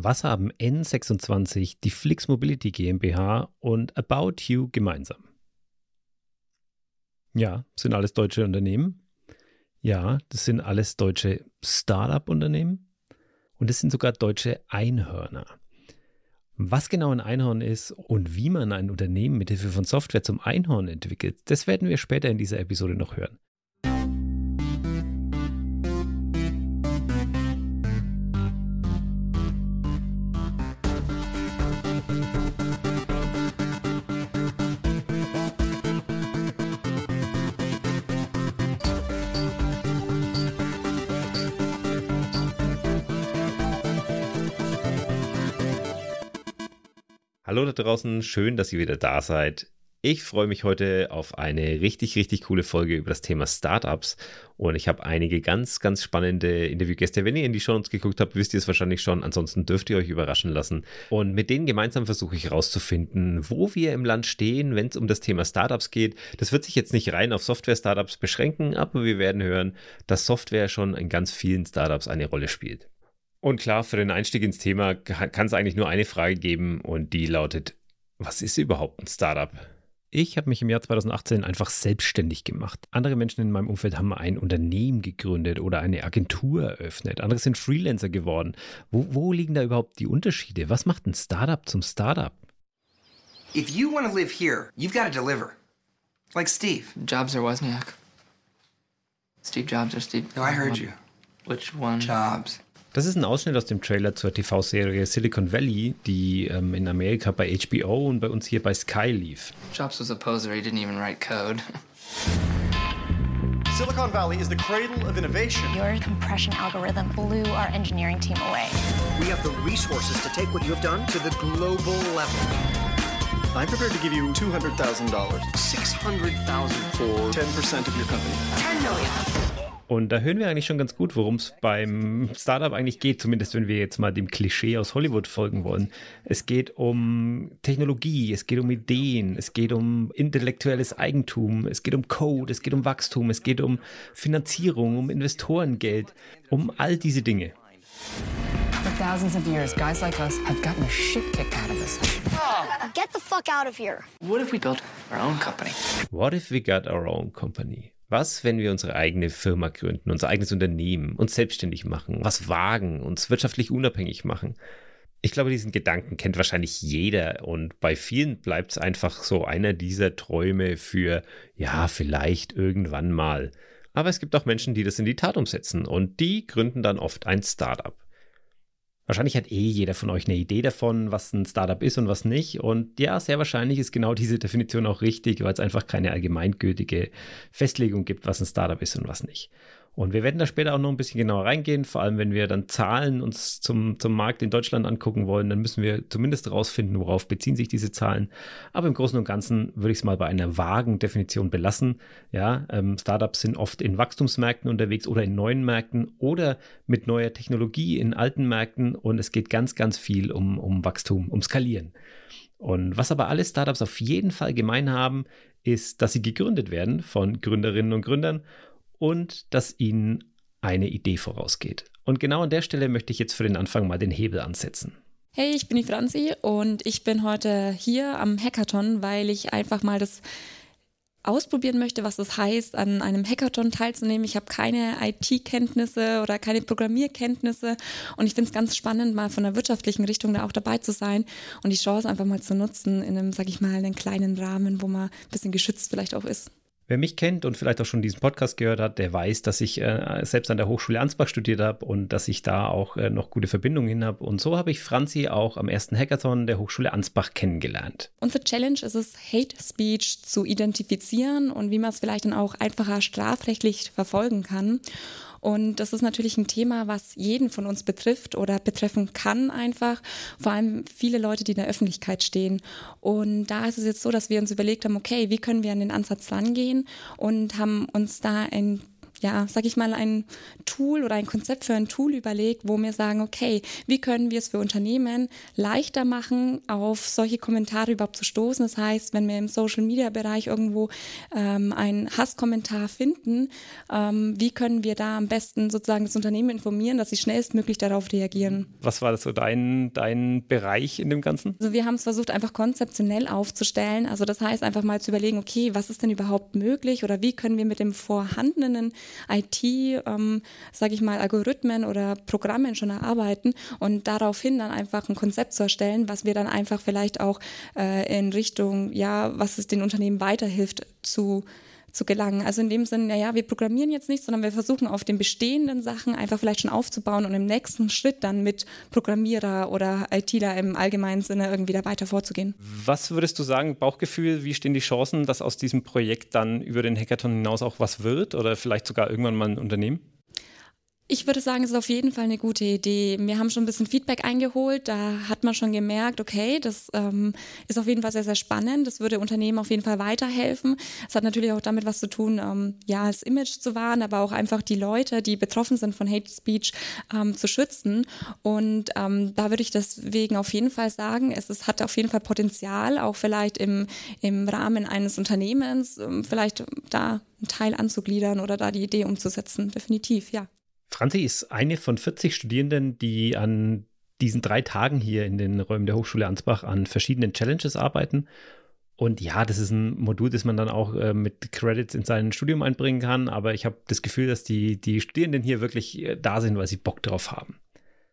Was haben N26, die Flix Mobility GmbH und About You gemeinsam? Ja, sind alles deutsche Unternehmen. Ja, das sind alles deutsche Startup-Unternehmen. Und es sind sogar deutsche Einhörner. Was genau ein Einhorn ist und wie man ein Unternehmen mit Hilfe von Software zum Einhorn entwickelt, das werden wir später in dieser Episode noch hören. Hallo da draußen, schön, dass ihr wieder da seid. Ich freue mich heute auf eine richtig, richtig coole Folge über das Thema Startups und ich habe einige ganz, ganz spannende Interviewgäste. Wenn ihr in die Show uns geguckt habt, wisst ihr es wahrscheinlich schon. Ansonsten dürft ihr euch überraschen lassen. Und mit denen gemeinsam versuche ich herauszufinden, wo wir im Land stehen, wenn es um das Thema Startups geht. Das wird sich jetzt nicht rein auf Software-Startups beschränken, aber wir werden hören, dass Software schon in ganz vielen Startups eine Rolle spielt. Und klar, für den Einstieg ins Thema kann es eigentlich nur eine Frage geben und die lautet, was ist überhaupt ein Startup? Ich habe mich im Jahr 2018 einfach selbstständig gemacht. Andere Menschen in meinem Umfeld haben ein Unternehmen gegründet oder eine Agentur eröffnet. Andere sind Freelancer geworden. Wo, wo liegen da überhaupt die Unterschiede? Was macht ein Startup zum Startup? If you want to live here, you've got to deliver. Like Steve. Jobs or Wozniak? Steve Jobs or Steve? No, I heard you. Which one? Jobs. Das ist ein Ausschnitt aus dem Trailer zur TV-Serie Silicon Valley, die ähm, in Amerika bei HBO und bei uns hier bei Sky lief. Jobs was a poser, he didn't even write code. Silicon Valley is the cradle of innovation. Your compression algorithm blew our engineering team away. We have the resources to take what you have done to the global level. I'm prepared to give you $200,000. 600,000 for 10% of your company. 10 million. Und da hören wir eigentlich schon ganz gut, worum es beim Startup eigentlich geht, zumindest wenn wir jetzt mal dem Klischee aus Hollywood folgen wollen. Es geht um Technologie, es geht um Ideen, es geht um intellektuelles Eigentum, es geht um Code, es geht um Wachstum, es geht um Finanzierung, um Investorengeld, um all diese Dinge. For thousands of years, guys like us have gotten the shit kicked out of us. Get the fuck out of here. What if we built our own company? What if we got our own company? Was, wenn wir unsere eigene Firma gründen, unser eigenes Unternehmen, uns selbstständig machen, was wagen, uns wirtschaftlich unabhängig machen? Ich glaube, diesen Gedanken kennt wahrscheinlich jeder und bei vielen bleibt es einfach so einer dieser Träume für, ja, vielleicht irgendwann mal. Aber es gibt auch Menschen, die das in die Tat umsetzen und die gründen dann oft ein Startup. Wahrscheinlich hat eh jeder von euch eine Idee davon, was ein Startup ist und was nicht. Und ja, sehr wahrscheinlich ist genau diese Definition auch richtig, weil es einfach keine allgemeingültige Festlegung gibt, was ein Startup ist und was nicht. Und wir werden da später auch noch ein bisschen genauer reingehen, vor allem wenn wir dann Zahlen uns zum, zum Markt in Deutschland angucken wollen, dann müssen wir zumindest herausfinden, worauf beziehen sich diese Zahlen. Aber im Großen und Ganzen würde ich es mal bei einer vagen Definition belassen. Ja, ähm, Startups sind oft in Wachstumsmärkten unterwegs oder in neuen Märkten oder mit neuer Technologie in alten Märkten und es geht ganz, ganz viel um, um Wachstum, um Skalieren. Und was aber alle Startups auf jeden Fall gemein haben, ist, dass sie gegründet werden von Gründerinnen und Gründern und dass ihnen eine Idee vorausgeht. Und genau an der Stelle möchte ich jetzt für den Anfang mal den Hebel ansetzen. Hey, ich bin die Franzi und ich bin heute hier am Hackathon, weil ich einfach mal das ausprobieren möchte, was es heißt, an einem Hackathon teilzunehmen. Ich habe keine IT-Kenntnisse oder keine Programmierkenntnisse und ich finde es ganz spannend, mal von der wirtschaftlichen Richtung da auch dabei zu sein und die Chance einfach mal zu nutzen in einem, sag ich mal, einen kleinen Rahmen, wo man ein bisschen geschützt vielleicht auch ist. Wer mich kennt und vielleicht auch schon diesen Podcast gehört hat, der weiß, dass ich äh, selbst an der Hochschule Ansbach studiert habe und dass ich da auch äh, noch gute Verbindungen hin habe. Und so habe ich Franzi auch am ersten Hackathon der Hochschule Ansbach kennengelernt. Unsere Challenge ist es, Hate Speech zu identifizieren und wie man es vielleicht dann auch einfacher strafrechtlich verfolgen kann. Und das ist natürlich ein Thema, was jeden von uns betrifft oder betreffen kann einfach. Vor allem viele Leute, die in der Öffentlichkeit stehen. Und da ist es jetzt so, dass wir uns überlegt haben, okay, wie können wir an den Ansatz rangehen und haben uns da ein ja, sag ich mal, ein Tool oder ein Konzept für ein Tool überlegt, wo wir sagen, okay, wie können wir es für Unternehmen leichter machen, auf solche Kommentare überhaupt zu stoßen. Das heißt, wenn wir im Social-Media-Bereich irgendwo ähm, einen Hasskommentar finden, ähm, wie können wir da am besten sozusagen das Unternehmen informieren, dass sie schnellstmöglich darauf reagieren. Was war das so dein, dein Bereich in dem Ganzen? Also wir haben es versucht, einfach konzeptionell aufzustellen. Also das heißt, einfach mal zu überlegen, okay, was ist denn überhaupt möglich oder wie können wir mit dem vorhandenen IT, ähm, sage ich mal, Algorithmen oder Programmen schon erarbeiten und daraufhin dann einfach ein Konzept zu erstellen, was wir dann einfach vielleicht auch äh, in Richtung, ja, was es den Unternehmen weiterhilft zu zu gelangen. Also in dem Sinne, naja, wir programmieren jetzt nicht, sondern wir versuchen auf den bestehenden Sachen einfach vielleicht schon aufzubauen und im nächsten Schritt dann mit Programmierer oder ITler im allgemeinen Sinne irgendwie da weiter vorzugehen. Was würdest du sagen, Bauchgefühl, wie stehen die Chancen, dass aus diesem Projekt dann über den Hackathon hinaus auch was wird oder vielleicht sogar irgendwann mal ein Unternehmen? Ich würde sagen, es ist auf jeden Fall eine gute Idee. Wir haben schon ein bisschen Feedback eingeholt. Da hat man schon gemerkt, okay, das ähm, ist auf jeden Fall sehr, sehr spannend. Das würde Unternehmen auf jeden Fall weiterhelfen. Es hat natürlich auch damit was zu tun, ähm, ja, das Image zu wahren, aber auch einfach die Leute, die betroffen sind von Hate Speech, ähm, zu schützen. Und ähm, da würde ich deswegen auf jeden Fall sagen, es ist, hat auf jeden Fall Potenzial, auch vielleicht im, im Rahmen eines Unternehmens, ähm, vielleicht da einen Teil anzugliedern oder da die Idee umzusetzen. Definitiv, ja. Franzi ist eine von 40 Studierenden, die an diesen drei Tagen hier in den Räumen der Hochschule Ansbach an verschiedenen Challenges arbeiten. Und ja, das ist ein Modul, das man dann auch äh, mit Credits in sein Studium einbringen kann. Aber ich habe das Gefühl, dass die, die Studierenden hier wirklich äh, da sind, weil sie Bock drauf haben.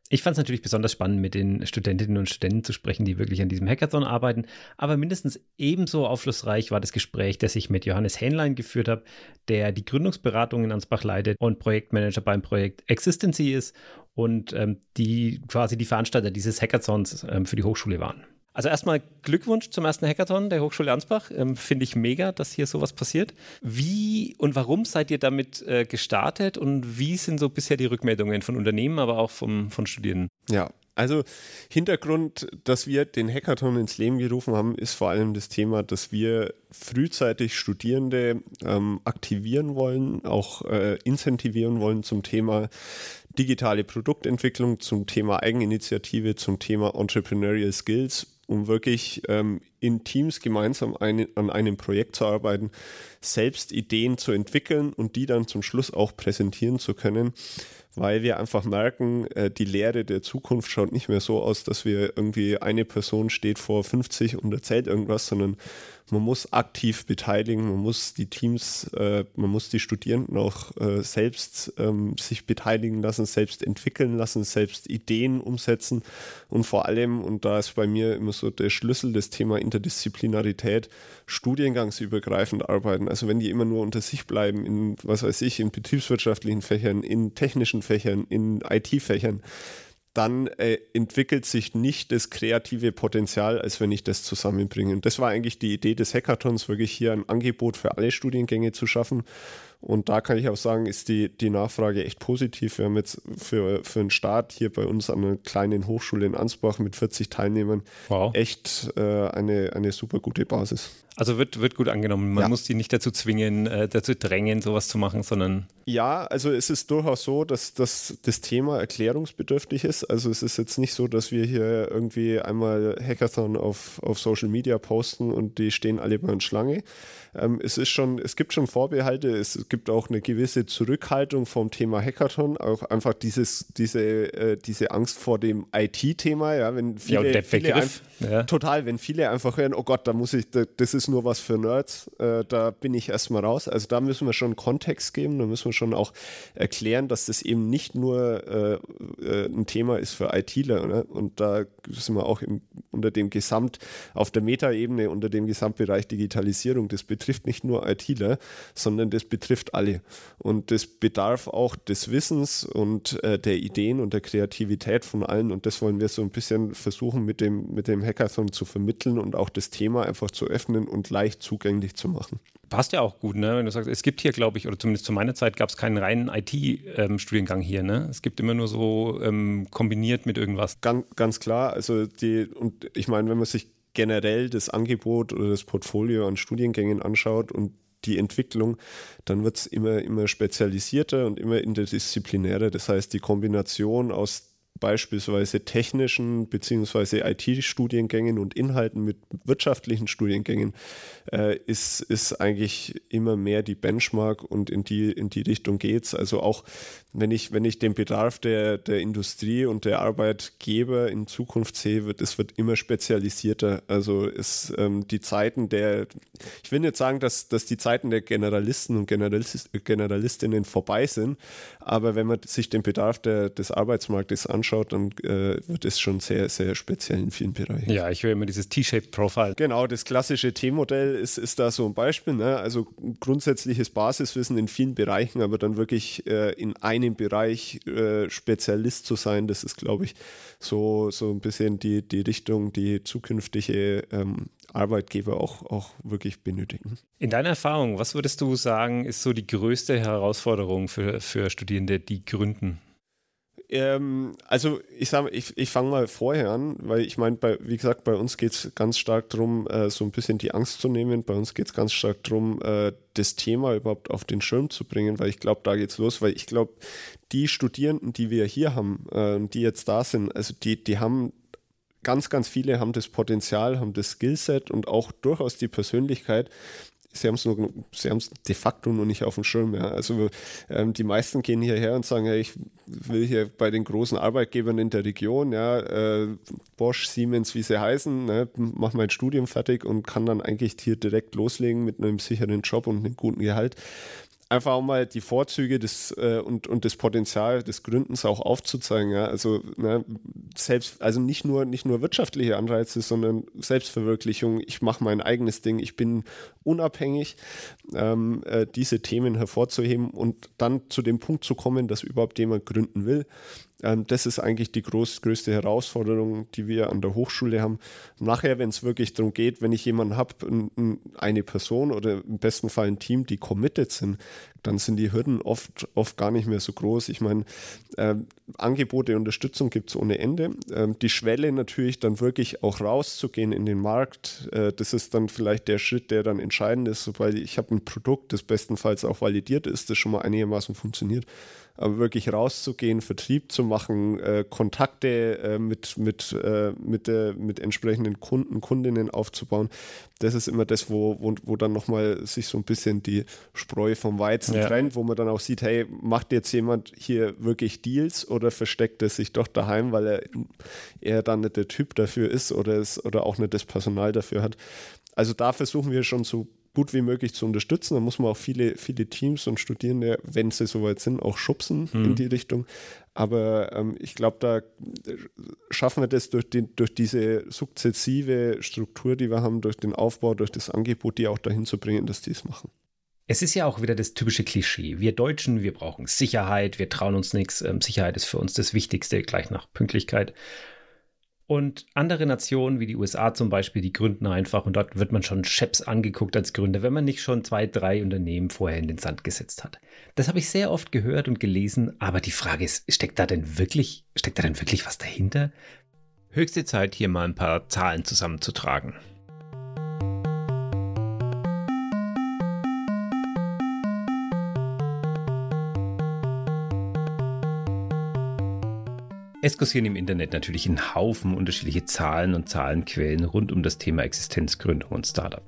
Ich fand es natürlich besonders spannend, mit den Studentinnen und Studenten zu sprechen, die wirklich an diesem Hackathon arbeiten. Aber mindestens ebenso aufschlussreich war das Gespräch, das ich mit Johannes Hähnlein geführt habe, der die Gründungsberatung in Ansbach leitet und Projektmanager beim Projekt Existency ist und ähm, die quasi die Veranstalter dieses Hackathons ähm, für die Hochschule waren. Also erstmal Glückwunsch zum ersten Hackathon der Hochschule Ansbach. Ähm, Finde ich mega, dass hier sowas passiert. Wie und warum seid ihr damit äh, gestartet und wie sind so bisher die Rückmeldungen von Unternehmen, aber auch vom, von Studierenden? Ja, also Hintergrund, dass wir den Hackathon ins Leben gerufen haben, ist vor allem das Thema, dass wir frühzeitig Studierende ähm, aktivieren wollen, auch äh, incentivieren wollen zum Thema digitale Produktentwicklung, zum Thema Eigeninitiative, zum Thema Entrepreneurial Skills um wirklich ähm, in Teams gemeinsam eine, an einem Projekt zu arbeiten, selbst Ideen zu entwickeln und die dann zum Schluss auch präsentieren zu können, weil wir einfach merken, äh, die Lehre der Zukunft schaut nicht mehr so aus, dass wir irgendwie eine Person steht vor 50 und erzählt irgendwas, sondern man muss aktiv beteiligen, man muss die Teams, äh, man muss die Studierenden auch äh, selbst ähm, sich beteiligen lassen, selbst entwickeln lassen, selbst Ideen umsetzen. Und vor allem, und da ist bei mir immer so der Schlüssel, das Thema Interdisziplinarität, studiengangsübergreifend arbeiten. Also wenn die immer nur unter sich bleiben, in, was weiß ich, in betriebswirtschaftlichen Fächern, in technischen Fächern, in IT-Fächern, dann äh, entwickelt sich nicht das kreative Potenzial, als wenn ich das zusammenbringe. Und das war eigentlich die Idee des Hackathons, wirklich hier ein Angebot für alle Studiengänge zu schaffen. Und da kann ich auch sagen, ist die, die Nachfrage echt positiv. Wir haben jetzt für, für einen Start hier bei uns an einer kleinen Hochschule in Ansbach mit 40 Teilnehmern wow. echt äh, eine, eine super gute Basis. Also wird, wird gut angenommen. Man ja. muss die nicht dazu zwingen, äh, dazu drängen, sowas zu machen, sondern. Ja, also es ist durchaus so, dass, dass das Thema erklärungsbedürftig ist. Also es ist jetzt nicht so, dass wir hier irgendwie einmal Hackathon auf, auf Social Media posten und die stehen alle bei uns Schlange. Ähm, es ist schon, es gibt schon Vorbehalte, es gibt auch eine gewisse Zurückhaltung vom Thema Hackathon, auch einfach dieses, diese, äh, diese Angst vor dem IT-Thema, ja, wenn viele, ja, viele ein, ja. total, wenn viele einfach hören, oh Gott, da muss ich, das ist nur was für Nerds, äh, da bin ich erstmal raus. Also da müssen wir schon Kontext geben, da müssen wir schon auch erklären, dass das eben nicht nur äh, äh ein Thema ist für ITler. Ne? Und da sind wir auch im, unter dem Gesamt, auf der Metaebene, unter dem Gesamtbereich Digitalisierung Betriebs betrifft nicht nur ITler, sondern das betrifft alle. Und das bedarf auch des Wissens und äh, der Ideen und der Kreativität von allen. Und das wollen wir so ein bisschen versuchen mit dem, mit dem Hackathon zu vermitteln und auch das Thema einfach zu öffnen und leicht zugänglich zu machen. Passt ja auch gut, ne? wenn du sagst, es gibt hier, glaube ich, oder zumindest zu meiner Zeit gab es keinen reinen IT-Studiengang ähm, hier. Ne? Es gibt immer nur so ähm, kombiniert mit irgendwas. Ganz, ganz klar. Also die, und ich meine, wenn man sich generell das Angebot oder das Portfolio an Studiengängen anschaut und die Entwicklung, dann wird es immer, immer spezialisierter und immer interdisziplinärer. Das heißt, die Kombination aus beispielsweise technischen bzw. IT-Studiengängen und Inhalten mit wirtschaftlichen Studiengängen äh, ist, ist eigentlich immer mehr die Benchmark und in die, in die Richtung geht es. Also auch wenn ich, wenn ich den Bedarf der, der Industrie und der Arbeitgeber in Zukunft sehe, wird es wird immer spezialisierter. Also ist ähm, die Zeiten der, ich will nicht sagen, dass, dass die Zeiten der Generalisten und Generalist, Generalistinnen vorbei sind, aber wenn man sich den Bedarf der, des Arbeitsmarktes anschaut, dann äh, wird es schon sehr, sehr speziell in vielen Bereichen. Ja, ich höre immer dieses T-Shaped Profile. Genau, das klassische T-Modell ist, ist da so ein Beispiel. Ne? Also grundsätzliches Basiswissen in vielen Bereichen, aber dann wirklich äh, in einem einem Bereich äh, Spezialist zu sein, das ist, glaube ich, so, so ein bisschen die, die Richtung, die zukünftige ähm, Arbeitgeber auch, auch wirklich benötigen. In deiner Erfahrung, was würdest du sagen, ist so die größte Herausforderung für, für Studierende, die gründen? Ähm, also ich sage, ich, ich fange mal vorher an, weil ich meine, wie gesagt, bei uns geht es ganz stark darum, äh, so ein bisschen die Angst zu nehmen. Bei uns geht es ganz stark darum, äh, das Thema überhaupt auf den Schirm zu bringen, weil ich glaube, da geht es los, weil ich glaube, die Studierenden, die wir hier haben, äh, die jetzt da sind, also die, die haben ganz, ganz viele haben das Potenzial, haben das Skillset und auch durchaus die Persönlichkeit, sie haben es de facto nur nicht auf dem Schirm. Ja. Also ähm, die meisten gehen hierher und sagen, ja, ich will hier bei den großen Arbeitgebern in der Region, ja, äh, Bosch, Siemens, wie sie heißen, ne, mach mein Studium fertig und kann dann eigentlich hier direkt loslegen mit einem sicheren Job und einem guten Gehalt einfach auch mal die Vorzüge des, äh, und, und das Potenzial des Gründens auch aufzuzeigen. Ja? Also ne, selbst, also nicht nur, nicht nur wirtschaftliche Anreize, sondern Selbstverwirklichung. Ich mache mein eigenes Ding, ich bin unabhängig, ähm, äh, diese Themen hervorzuheben und dann zu dem Punkt zu kommen, dass überhaupt jemand gründen will. Ähm, das ist eigentlich die groß, größte Herausforderung, die wir an der Hochschule haben. Nachher, wenn es wirklich darum geht, wenn ich jemanden habe, eine Person oder im besten Fall ein Team, die committed sind, dann sind die Hürden oft, oft gar nicht mehr so groß. Ich meine, äh, Angebote, Unterstützung gibt es ohne Ende. Ähm, die Schwelle natürlich dann wirklich auch rauszugehen in den Markt, äh, das ist dann vielleicht der Schritt, der dann entscheidend ist, weil ich habe ein Produkt, das bestenfalls auch validiert ist, das schon mal einigermaßen funktioniert aber wirklich rauszugehen, Vertrieb zu machen, äh, Kontakte äh, mit, mit, äh, mit, äh, mit entsprechenden Kunden, Kundinnen aufzubauen, das ist immer das, wo, wo, wo dann nochmal sich so ein bisschen die Spreu vom Weizen ja. trennt, wo man dann auch sieht, hey, macht jetzt jemand hier wirklich Deals oder versteckt er sich doch daheim, weil er, er dann nicht der Typ dafür ist oder, es, oder auch nicht das Personal dafür hat. Also da versuchen wir schon so gut wie möglich zu unterstützen. Da muss man auch viele, viele Teams und Studierende, wenn sie soweit sind, auch schubsen mhm. in die Richtung. Aber ähm, ich glaube, da schaffen wir das durch, die, durch diese sukzessive Struktur, die wir haben, durch den Aufbau, durch das Angebot, die auch dahin zu bringen, dass die es machen. Es ist ja auch wieder das typische Klischee. Wir Deutschen, wir brauchen Sicherheit, wir trauen uns nichts. Ähm, Sicherheit ist für uns das Wichtigste, gleich nach Pünktlichkeit. Und andere Nationen wie die USA zum Beispiel, die gründen einfach und dort wird man schon Chefs angeguckt als Gründer, wenn man nicht schon zwei, drei Unternehmen vorher in den Sand gesetzt hat. Das habe ich sehr oft gehört und gelesen, aber die Frage ist, steckt da denn wirklich, steckt da denn wirklich was dahinter? Höchste Zeit, hier mal ein paar Zahlen zusammenzutragen. Es kursieren im Internet natürlich ein Haufen unterschiedliche Zahlen und Zahlenquellen rund um das Thema Existenzgründung und Startup.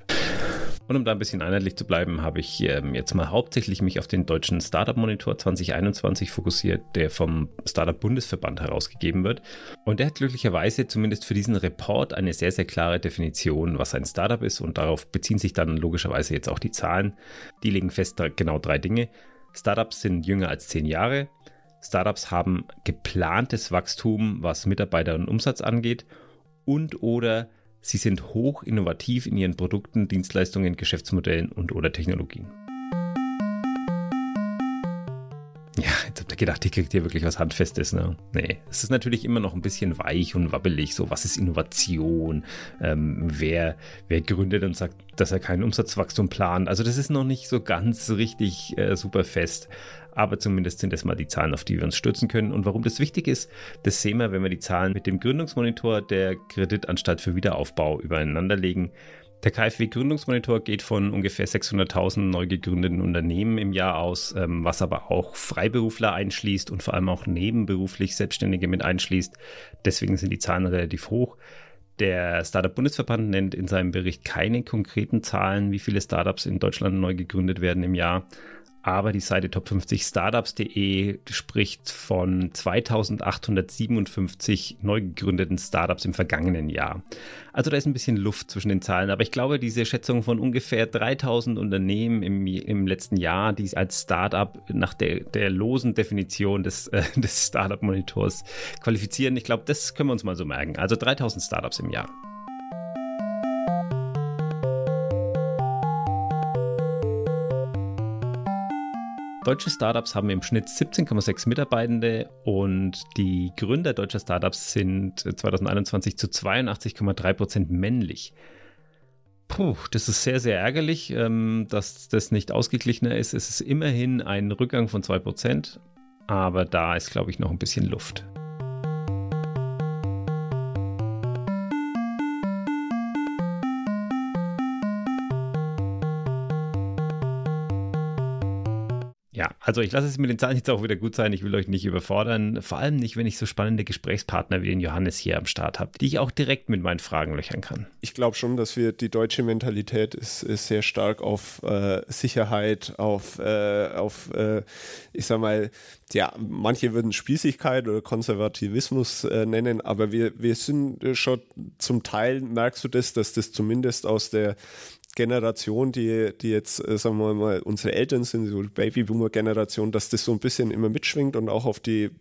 Und um da ein bisschen einheitlich zu bleiben, habe ich ähm, jetzt mal hauptsächlich mich auf den deutschen Startup Monitor 2021 fokussiert, der vom Startup Bundesverband herausgegeben wird. Und der hat glücklicherweise zumindest für diesen Report eine sehr, sehr klare Definition, was ein Startup ist. Und darauf beziehen sich dann logischerweise jetzt auch die Zahlen. Die legen fest genau drei Dinge. Startups sind jünger als zehn Jahre. Startups haben geplantes Wachstum, was Mitarbeiter und Umsatz angeht, und oder sie sind hoch innovativ in ihren Produkten, Dienstleistungen, Geschäftsmodellen und oder Technologien. Ja, jetzt habt ihr gedacht, ihr kriegt hier wirklich was Handfestes, ne? Nee, es ist natürlich immer noch ein bisschen weich und wabbelig. So, was ist Innovation? Ähm, wer, wer gründet und sagt, dass er kein Umsatzwachstum plant? Also, das ist noch nicht so ganz richtig äh, super fest. Aber zumindest sind das mal die Zahlen, auf die wir uns stürzen können. Und warum das wichtig ist, das sehen wir, wenn wir die Zahlen mit dem Gründungsmonitor der Kreditanstalt für Wiederaufbau übereinander legen. Der KfW Gründungsmonitor geht von ungefähr 600.000 neu gegründeten Unternehmen im Jahr aus, ähm, was aber auch Freiberufler einschließt und vor allem auch nebenberuflich Selbstständige mit einschließt. Deswegen sind die Zahlen relativ hoch. Der Startup-Bundesverband nennt in seinem Bericht keine konkreten Zahlen, wie viele Startups in Deutschland neu gegründet werden im Jahr aber die Seite top50startups.de spricht von 2857 neu gegründeten Startups im vergangenen Jahr. Also da ist ein bisschen Luft zwischen den Zahlen, aber ich glaube, diese Schätzung von ungefähr 3000 Unternehmen im, im letzten Jahr, die als Startup nach der, der losen Definition des, äh, des Startup-Monitors qualifizieren, ich glaube, das können wir uns mal so merken. Also 3000 Startups im Jahr. Deutsche Startups haben im Schnitt 17,6 Mitarbeitende und die Gründer deutscher Startups sind 2021 zu 82,3 Prozent männlich. Puh, das ist sehr, sehr ärgerlich, ähm, dass das nicht ausgeglichener ist. Es ist immerhin ein Rückgang von 2 Prozent, aber da ist, glaube ich, noch ein bisschen Luft. Also ich lasse es mit den Zahlen jetzt auch wieder gut sein. Ich will euch nicht überfordern. Vor allem nicht, wenn ich so spannende Gesprächspartner wie den Johannes hier am Start habe, die ich auch direkt mit meinen Fragen löchern kann. Ich glaube schon, dass wir die deutsche Mentalität ist, ist sehr stark auf äh, Sicherheit, auf, äh, auf äh, ich sag mal, ja, manche würden Spießigkeit oder Konservativismus äh, nennen, aber wir, wir sind schon zum Teil, merkst du das, dass das zumindest aus der Generation, die, die jetzt, äh, sagen wir mal, unsere Eltern sind, so Babyboomer-Generation, dass das so ein bisschen immer mitschwingt und auch auf die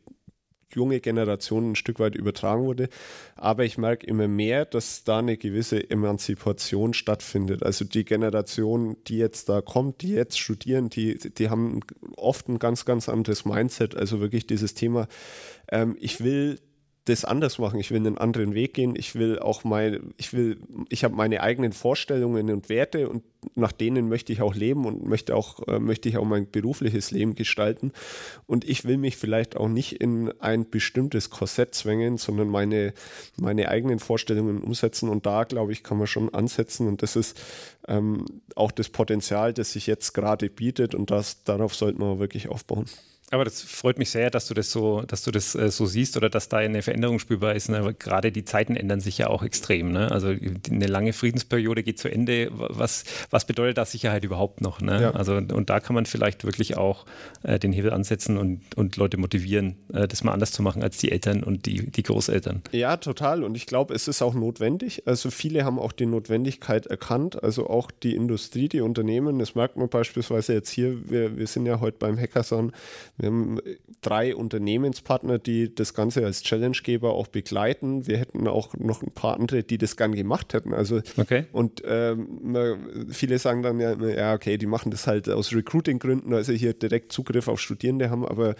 junge Generation ein Stück weit übertragen wurde. Aber ich merke immer mehr, dass da eine gewisse Emanzipation stattfindet. Also die Generation, die jetzt da kommt, die jetzt studieren, die, die haben oft ein ganz, ganz anderes Mindset. Also wirklich dieses Thema, ähm, ich will das anders machen. Ich will einen anderen Weg gehen. Ich will auch mein, ich will, ich habe meine eigenen Vorstellungen und Werte und nach denen möchte ich auch leben und möchte auch, äh, möchte ich auch mein berufliches Leben gestalten. Und ich will mich vielleicht auch nicht in ein bestimmtes Korsett zwängen, sondern meine, meine eigenen Vorstellungen umsetzen. Und da, glaube ich, kann man schon ansetzen. Und das ist ähm, auch das Potenzial, das sich jetzt gerade bietet. Und das, darauf sollte man wirklich aufbauen. Aber das freut mich sehr, dass du das so, dass du das äh, so siehst oder dass da eine Veränderung spürbar ist. Ne? Gerade die Zeiten ändern sich ja auch extrem. Ne? Also eine lange Friedensperiode geht zu Ende. Was, was bedeutet da Sicherheit überhaupt noch? Ne? Ja. Also und da kann man vielleicht wirklich auch äh, den Hebel ansetzen und, und Leute motivieren, äh, das mal anders zu machen als die Eltern und die, die Großeltern. Ja, total. Und ich glaube, es ist auch notwendig. Also viele haben auch die Notwendigkeit erkannt. Also auch die Industrie, die Unternehmen. Das merkt man beispielsweise jetzt hier. Wir, wir sind ja heute beim Hackathon wir haben drei Unternehmenspartner, die das Ganze als Challengegeber auch begleiten. Wir hätten auch noch ein paar andere, die das gern gemacht hätten. Also okay. und ähm, viele sagen dann ja, ja, okay, die machen das halt aus Recruiting-Gründen, also hier direkt Zugriff auf Studierende haben, aber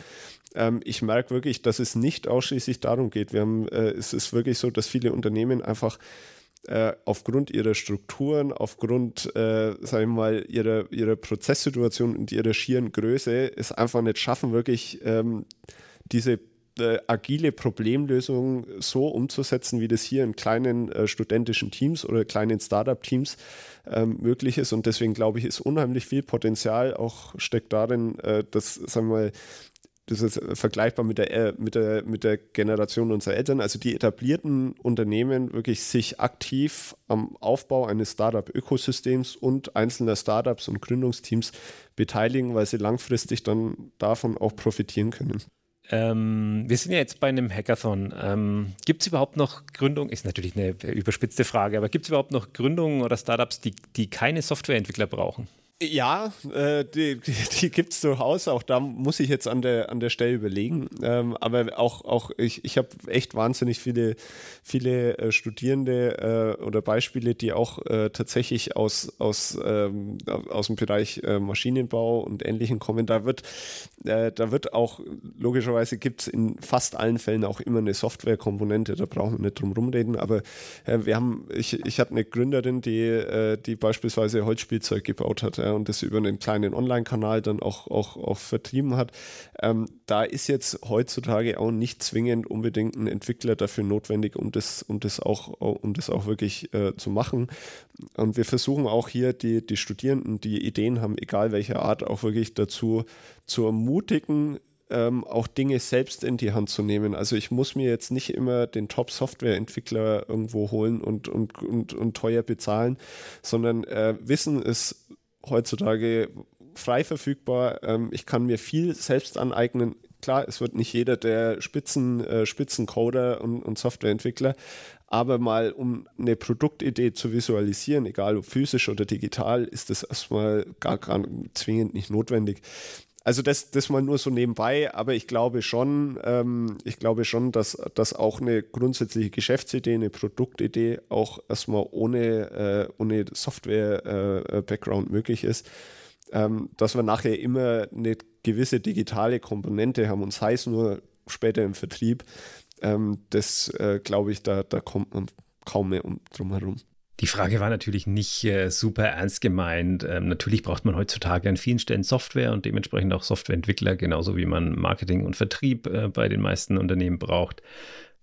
ähm, ich merke wirklich, dass es nicht ausschließlich darum geht. Wir haben, äh, es ist wirklich so, dass viele Unternehmen einfach äh, aufgrund ihrer Strukturen, aufgrund, äh, sagen wir mal, ihrer, ihrer Prozesssituation und ihrer schieren Größe es einfach nicht schaffen, wirklich ähm, diese äh, agile Problemlösung so umzusetzen, wie das hier in kleinen äh, studentischen Teams oder kleinen Startup-Teams ähm, möglich ist. Und deswegen glaube ich, ist unheimlich viel Potenzial auch steckt darin, äh, dass, sagen wir mal, das ist vergleichbar mit der, äh, mit, der, mit der Generation unserer Eltern, also die etablierten Unternehmen wirklich sich aktiv am Aufbau eines Startup-Ökosystems und einzelner Startups und Gründungsteams beteiligen, weil sie langfristig dann davon auch profitieren können. Ähm, wir sind ja jetzt bei einem Hackathon. Ähm, gibt es überhaupt noch Gründungen? Ist natürlich eine überspitzte Frage, aber gibt es überhaupt noch Gründungen oder Startups, die, die keine Softwareentwickler brauchen? Ja, äh, die, die, gibt es durchaus. Auch da muss ich jetzt an der, an der Stelle überlegen. Ähm, aber auch, auch ich, ich habe echt wahnsinnig viele, viele äh, Studierende äh, oder Beispiele, die auch äh, tatsächlich aus, aus, ähm, aus dem Bereich äh, Maschinenbau und Ähnlichem kommen. Da wird, äh, da wird auch, logischerweise gibt es in fast allen Fällen auch immer eine Softwarekomponente, da brauchen wir nicht drum rumreden. Aber wir haben, ich, ich hatte eine Gründerin, die, die beispielsweise Holzspielzeug gebaut hat äh, und das über einen kleinen Online-Kanal dann auch, auch, auch vertrieben hat. Ähm, da ist jetzt heutzutage auch nicht zwingend unbedingt ein Entwickler dafür notwendig, um das, um das, auch, um das auch wirklich äh, zu machen. Und wir versuchen auch hier die, die Studierenden, die Ideen haben, egal welcher Art, auch wirklich dazu zu ermutigen, ähm, auch Dinge selbst in die Hand zu nehmen. Also ich muss mir jetzt nicht immer den Top-Software-Entwickler irgendwo holen und, und, und, und teuer bezahlen, sondern äh, Wissen ist heutzutage frei verfügbar. Ähm, ich kann mir viel selbst aneignen. Klar, es wird nicht jeder der Spitzen, äh, Spitzencoder und, und Softwareentwickler, aber mal um eine Produktidee zu visualisieren, egal ob physisch oder digital, ist das erstmal gar, gar zwingend nicht notwendig. Also das, das mal nur so nebenbei, aber ich glaube schon, ähm, ich glaube schon, dass, dass auch eine grundsätzliche Geschäftsidee, eine Produktidee auch erstmal ohne, äh, ohne Software-Background äh, möglich ist. Ähm, dass wir nachher immer eine gewisse digitale Komponente haben und sei es nur später im Vertrieb, ähm, das äh, glaube ich, da, da kommt man kaum mehr um, drum herum. Die Frage war natürlich nicht äh, super ernst gemeint. Ähm, natürlich braucht man heutzutage an vielen Stellen Software und dementsprechend auch Softwareentwickler, genauso wie man Marketing und Vertrieb äh, bei den meisten Unternehmen braucht.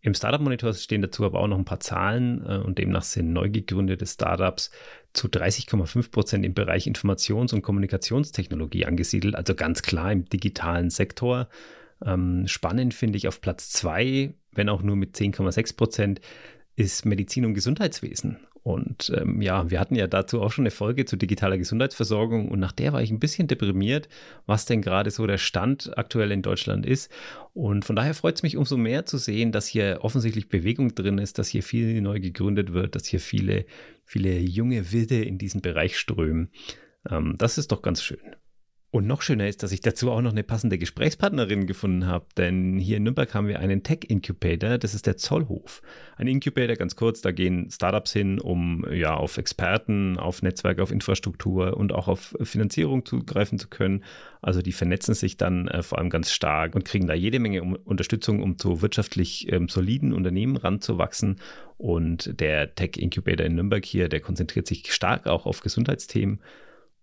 Im Startup Monitor stehen dazu aber auch noch ein paar Zahlen äh, und demnach sind neu gegründete Startups zu 30,5 Prozent im Bereich Informations- und Kommunikationstechnologie angesiedelt, also ganz klar im digitalen Sektor. Ähm, spannend finde ich auf Platz zwei, wenn auch nur mit 10,6 Prozent, ist Medizin und Gesundheitswesen. Und ähm, ja, wir hatten ja dazu auch schon eine Folge zu digitaler Gesundheitsversorgung und nach der war ich ein bisschen deprimiert, was denn gerade so der Stand aktuell in Deutschland ist. Und von daher freut es mich umso mehr zu sehen, dass hier offensichtlich Bewegung drin ist, dass hier viel neu gegründet wird, dass hier viele, viele junge Wilde in diesen Bereich strömen. Ähm, das ist doch ganz schön. Und noch schöner ist, dass ich dazu auch noch eine passende Gesprächspartnerin gefunden habe, denn hier in Nürnberg haben wir einen Tech Incubator, das ist der Zollhof. Ein Incubator, ganz kurz, da gehen Startups hin, um ja auf Experten, auf Netzwerke, auf Infrastruktur und auch auf Finanzierung zugreifen zu können. Also die vernetzen sich dann äh, vor allem ganz stark und kriegen da jede Menge um Unterstützung, um zu wirtschaftlich ähm, soliden Unternehmen ranzuwachsen. Und der Tech Incubator in Nürnberg hier, der konzentriert sich stark auch auf Gesundheitsthemen.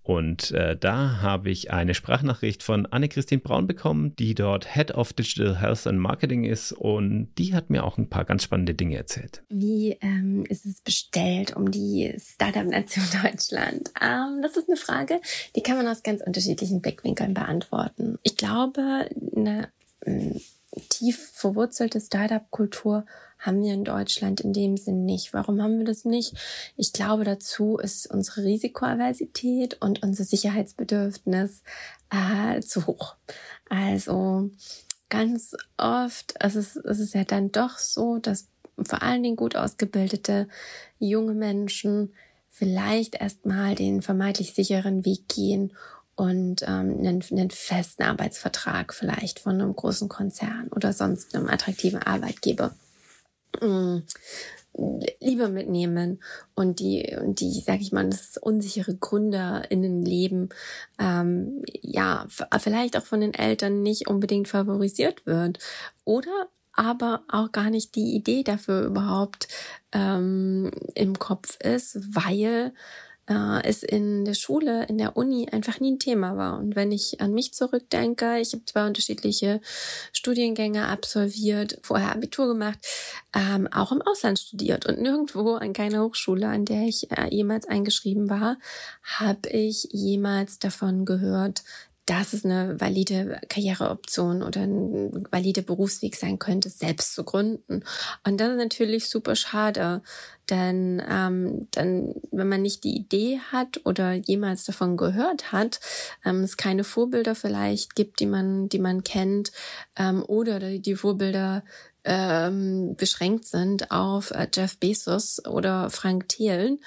Und äh, da habe ich eine Sprachnachricht von Anne-Christine Braun bekommen, die dort Head of Digital Health and Marketing ist. Und die hat mir auch ein paar ganz spannende Dinge erzählt. Wie ähm, ist es bestellt um die Startup-Nation Deutschland? Ähm, das ist eine Frage, die kann man aus ganz unterschiedlichen Blickwinkeln beantworten. Ich glaube, eine ähm, tief verwurzelte Startup-Kultur haben wir in Deutschland in dem Sinn nicht. Warum haben wir das nicht? Ich glaube, dazu ist unsere Risikoaversität und unser Sicherheitsbedürfnis äh, zu hoch. Also ganz oft es ist es ist ja dann doch so, dass vor allen Dingen gut ausgebildete junge Menschen vielleicht erstmal den vermeintlich sicheren Weg gehen und ähm, einen, einen festen Arbeitsvertrag vielleicht von einem großen Konzern oder sonst einem attraktiven Arbeitgeber mh, mm, lieber mitnehmen. Und die und die sag ich mal das unsichere Gründerinnenleben ähm, ja vielleicht auch von den Eltern nicht unbedingt favorisiert wird. Oder aber auch gar nicht die Idee dafür überhaupt ähm, im Kopf ist, weil äh, es in der Schule, in der Uni einfach nie ein Thema war. Und wenn ich an mich zurückdenke, ich habe zwei unterschiedliche Studiengänge absolviert, vorher Abitur gemacht, ähm, auch im Ausland studiert und nirgendwo an keiner Hochschule, an der ich äh, jemals eingeschrieben war, habe ich jemals davon gehört, dass es eine valide Karriereoption oder ein valider Berufsweg sein könnte, selbst zu gründen. Und das ist natürlich super schade, denn ähm, dann, wenn man nicht die Idee hat oder jemals davon gehört hat, ähm, es keine Vorbilder vielleicht gibt, die man, die man kennt, ähm, oder die Vorbilder ähm, beschränkt sind auf äh, Jeff Bezos oder Frank Thelen,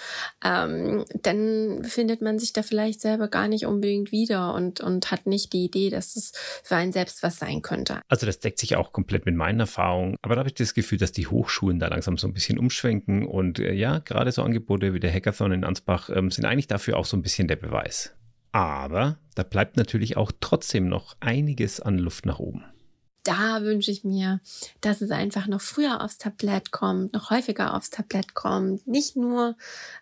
ähm, dann findet man sich da vielleicht selber gar nicht unbedingt wieder und, und hat nicht die Idee, dass es für einen selbst was sein könnte. Also das deckt sich auch komplett mit meinen Erfahrungen, aber da habe ich das Gefühl, dass die Hochschulen da langsam so ein bisschen umschwenken und äh, ja, gerade so Angebote wie der Hackathon in Ansbach ähm, sind eigentlich dafür auch so ein bisschen der Beweis. Aber da bleibt natürlich auch trotzdem noch einiges an Luft nach oben da wünsche ich mir, dass es einfach noch früher aufs Tablett kommt, noch häufiger aufs Tablett kommt. Nicht nur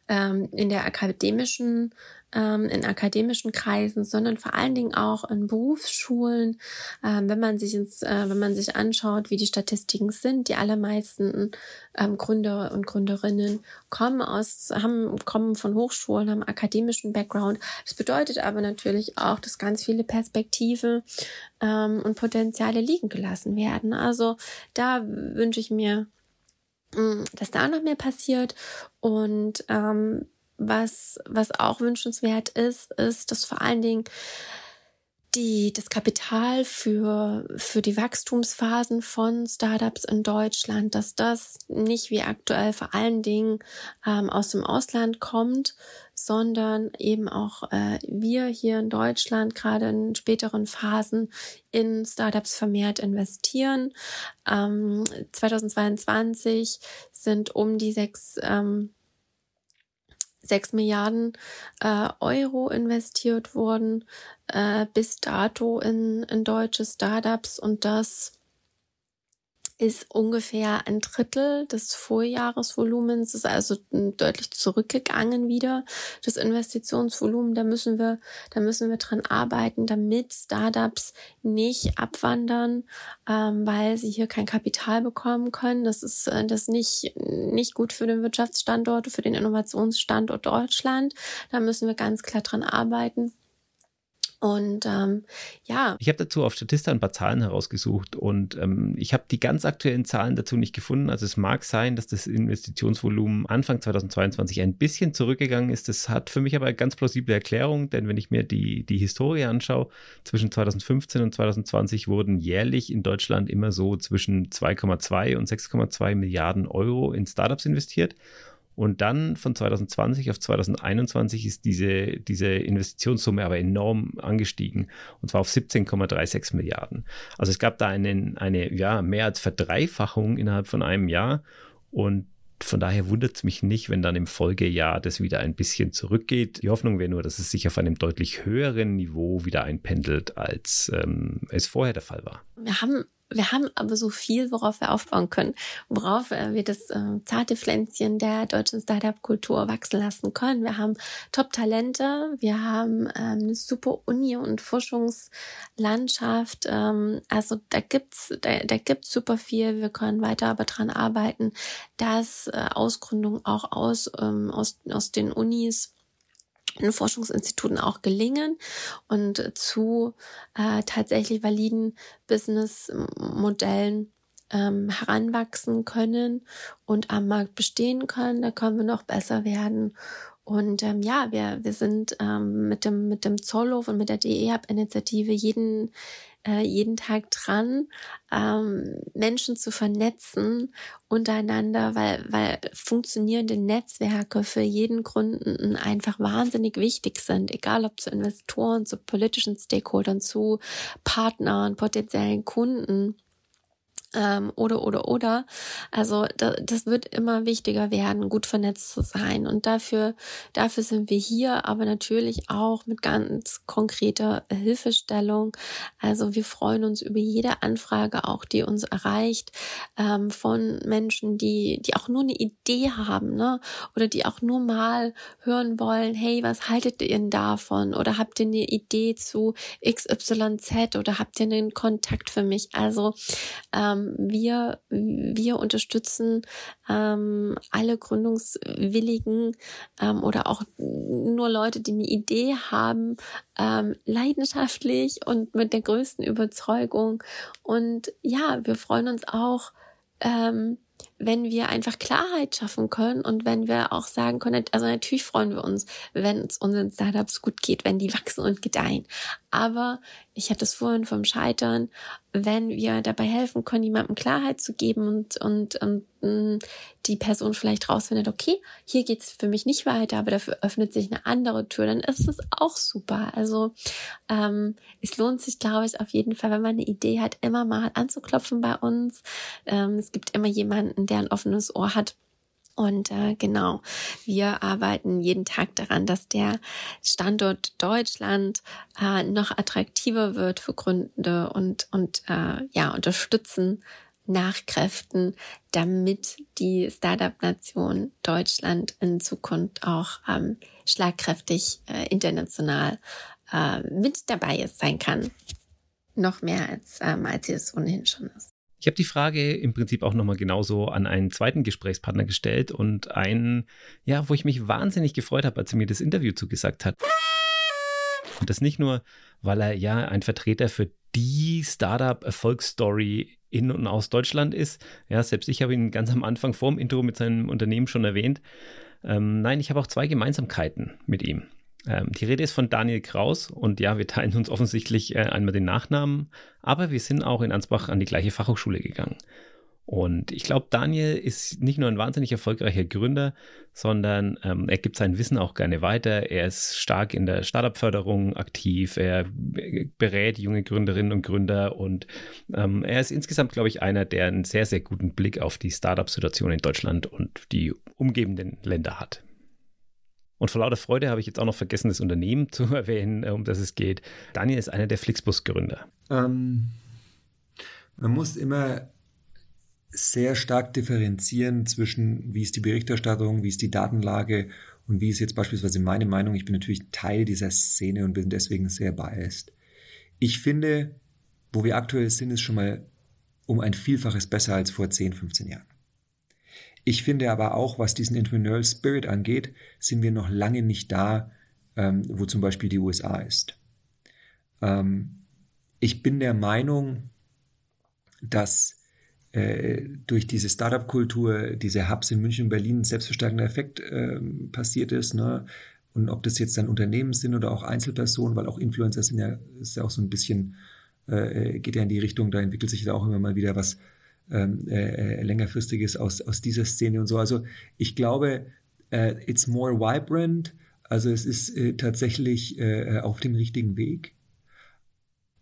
ähm, in der akademischen ähm, in akademischen Kreisen, sondern vor allen Dingen auch in Berufsschulen. Ähm, wenn man sich ins, äh, wenn man sich anschaut, wie die Statistiken sind, die allermeisten ähm, Gründer und Gründerinnen kommen aus, haben, kommen von Hochschulen, haben akademischen Background. Das bedeutet aber natürlich auch, dass ganz viele Perspektiven ähm, und Potenziale liegen gelassen werden. Also da wünsche ich mir, mm, dass da noch mehr passiert und ähm, was, was auch wünschenswert ist, ist, dass vor allen Dingen die, das Kapital für, für die Wachstumsphasen von Startups in Deutschland, dass das nicht wie aktuell vor allen Dingen ähm, aus dem Ausland kommt, sondern eben auch äh, wir hier in Deutschland gerade in späteren Phasen in Startups vermehrt investieren. Ähm, 2022 sind um die sechs ähm, 6 Milliarden äh, Euro investiert worden äh, bis dato in, in deutsche Startups. Und das ist ungefähr ein Drittel des Vorjahresvolumens, ist also deutlich zurückgegangen wieder. Das Investitionsvolumen, da müssen wir, da müssen wir dran arbeiten, damit Startups nicht abwandern, ähm, weil sie hier kein Kapital bekommen können. Das ist äh, das nicht, nicht gut für den Wirtschaftsstandort, für den Innovationsstandort Deutschland. Da müssen wir ganz klar dran arbeiten. Und ähm, ja. Ich habe dazu auf Statista ein paar Zahlen herausgesucht und ähm, ich habe die ganz aktuellen Zahlen dazu nicht gefunden. Also es mag sein, dass das Investitionsvolumen Anfang 2022 ein bisschen zurückgegangen ist. Das hat für mich aber eine ganz plausible Erklärung, denn wenn ich mir die, die Historie anschaue, zwischen 2015 und 2020 wurden jährlich in Deutschland immer so zwischen 2,2 und 6,2 Milliarden Euro in Startups investiert. Und dann von 2020 auf 2021 ist diese, diese Investitionssumme aber enorm angestiegen und zwar auf 17,36 Milliarden. Also es gab da einen, eine ja, mehr als Verdreifachung innerhalb von einem Jahr und von daher wundert es mich nicht, wenn dann im Folgejahr das wieder ein bisschen zurückgeht. Die Hoffnung wäre nur, dass es sich auf einem deutlich höheren Niveau wieder einpendelt, als ähm, es vorher der Fall war. Wir haben wir haben aber so viel, worauf wir aufbauen können, worauf äh, wir das äh, zarte Pflänzchen der deutschen Startup-Kultur wachsen lassen können. Wir haben Top-Talente, wir haben ähm, eine super Uni- und Forschungslandschaft. Ähm, also da gibt's, da, da gibt's super viel. Wir können weiter aber dran arbeiten, dass äh, Ausgründungen auch aus, ähm, aus, aus den Unis in Forschungsinstituten auch gelingen und zu äh, tatsächlich validen Businessmodellen ähm, heranwachsen können und am Markt bestehen können. Da können wir noch besser werden. Und ähm, ja, wir, wir sind ähm, mit dem, mit dem Zollhof und mit der DE-Hub-Initiative jeden äh, jeden Tag dran, ähm, Menschen zu vernetzen untereinander, weil, weil funktionierende Netzwerke für jeden Kunden einfach wahnsinnig wichtig sind, egal ob zu Investoren, zu politischen Stakeholdern, zu Partnern, potenziellen Kunden ähm, oder oder oder. Also da, das wird immer wichtiger werden, gut vernetzt zu sein. Und dafür, dafür sind wir hier, aber natürlich auch mit ganz konkreter Hilfestellung. Also wir freuen uns über jede Anfrage, auch die uns erreicht, ähm, von Menschen, die, die auch nur eine Idee haben, ne? Oder die auch nur mal hören wollen, hey, was haltet ihr denn davon? Oder habt ihr eine Idee zu XYZ oder habt ihr einen Kontakt für mich? Also ähm, ähm, wir, wir unterstützen ähm, alle Gründungswilligen ähm, oder auch nur Leute, die eine Idee haben, ähm, leidenschaftlich und mit der größten Überzeugung. Und ja, wir freuen uns auch, ähm, wenn wir einfach Klarheit schaffen können und wenn wir auch sagen können, also natürlich freuen wir uns, wenn es unseren Startups gut geht, wenn die wachsen und gedeihen. Aber ich hatte es vorhin vom Scheitern, wenn wir dabei helfen können, jemandem Klarheit zu geben und, und, und mm, die Person vielleicht rausfindet, okay, hier geht's für mich nicht weiter, aber dafür öffnet sich eine andere Tür, dann ist es auch super. Also ähm, es lohnt sich, glaube ich, auf jeden Fall, wenn man eine Idee hat, immer mal anzuklopfen bei uns. Ähm, es gibt immer jemanden, der ein offenes Ohr hat und äh, genau, wir arbeiten jeden Tag daran, dass der Standort Deutschland äh, noch attraktiver wird für Gründende und, und äh, ja, unterstützen Nachkräften, damit die Startup-Nation Deutschland in Zukunft auch ähm, schlagkräftig äh, international äh, mit dabei sein kann. Noch mehr als, ähm, als sie es ohnehin schon ist. Ich habe die Frage im Prinzip auch nochmal genauso an einen zweiten Gesprächspartner gestellt und einen, ja, wo ich mich wahnsinnig gefreut habe, als er mir das Interview zugesagt hat. Und das nicht nur, weil er ja ein Vertreter für die Startup-Erfolgsstory in und aus Deutschland ist. Ja, selbst ich habe ihn ganz am Anfang vor dem Intro mit seinem Unternehmen schon erwähnt. Ähm, nein, ich habe auch zwei Gemeinsamkeiten mit ihm. Ähm, die Rede ist von Daniel Kraus und ja, wir teilen uns offensichtlich äh, einmal den Nachnamen, aber wir sind auch in Ansbach an die gleiche Fachhochschule gegangen. Und ich glaube, Daniel ist nicht nur ein wahnsinnig erfolgreicher Gründer, sondern ähm, er gibt sein Wissen auch gerne weiter. Er ist stark in der Startup-Förderung aktiv. Er berät junge Gründerinnen und Gründer und ähm, er ist insgesamt, glaube ich, einer, der einen sehr, sehr guten Blick auf die Startup-Situation in Deutschland und die umgebenden Länder hat. Und vor lauter Freude habe ich jetzt auch noch vergessen, das Unternehmen zu erwähnen, äh, um das es geht. Daniel ist einer der Flixbus-Gründer. Ähm, man muss immer sehr stark differenzieren zwischen, wie ist die Berichterstattung, wie ist die Datenlage und wie ist jetzt beispielsweise meine Meinung. Ich bin natürlich Teil dieser Szene und bin deswegen sehr biased. Ich finde, wo wir aktuell sind, ist schon mal um ein Vielfaches besser als vor 10, 15 Jahren. Ich finde aber auch, was diesen Entrepreneurial Spirit angeht, sind wir noch lange nicht da, ähm, wo zum Beispiel die USA ist. Ähm, ich bin der Meinung, dass äh, durch diese Startup-Kultur, diese Hubs in München und Berlin ein selbstverstärkender Effekt äh, passiert ist. Ne? Und ob das jetzt dann Unternehmen sind oder auch Einzelpersonen, weil auch Influencer sind ja, ist ja auch so ein bisschen, äh, geht ja in die Richtung, da entwickelt sich da auch immer mal wieder was äh, äh, längerfristiges aus, aus dieser Szene und so. Also ich glaube, äh, it's more vibrant. Also es ist äh, tatsächlich äh, auf dem richtigen Weg.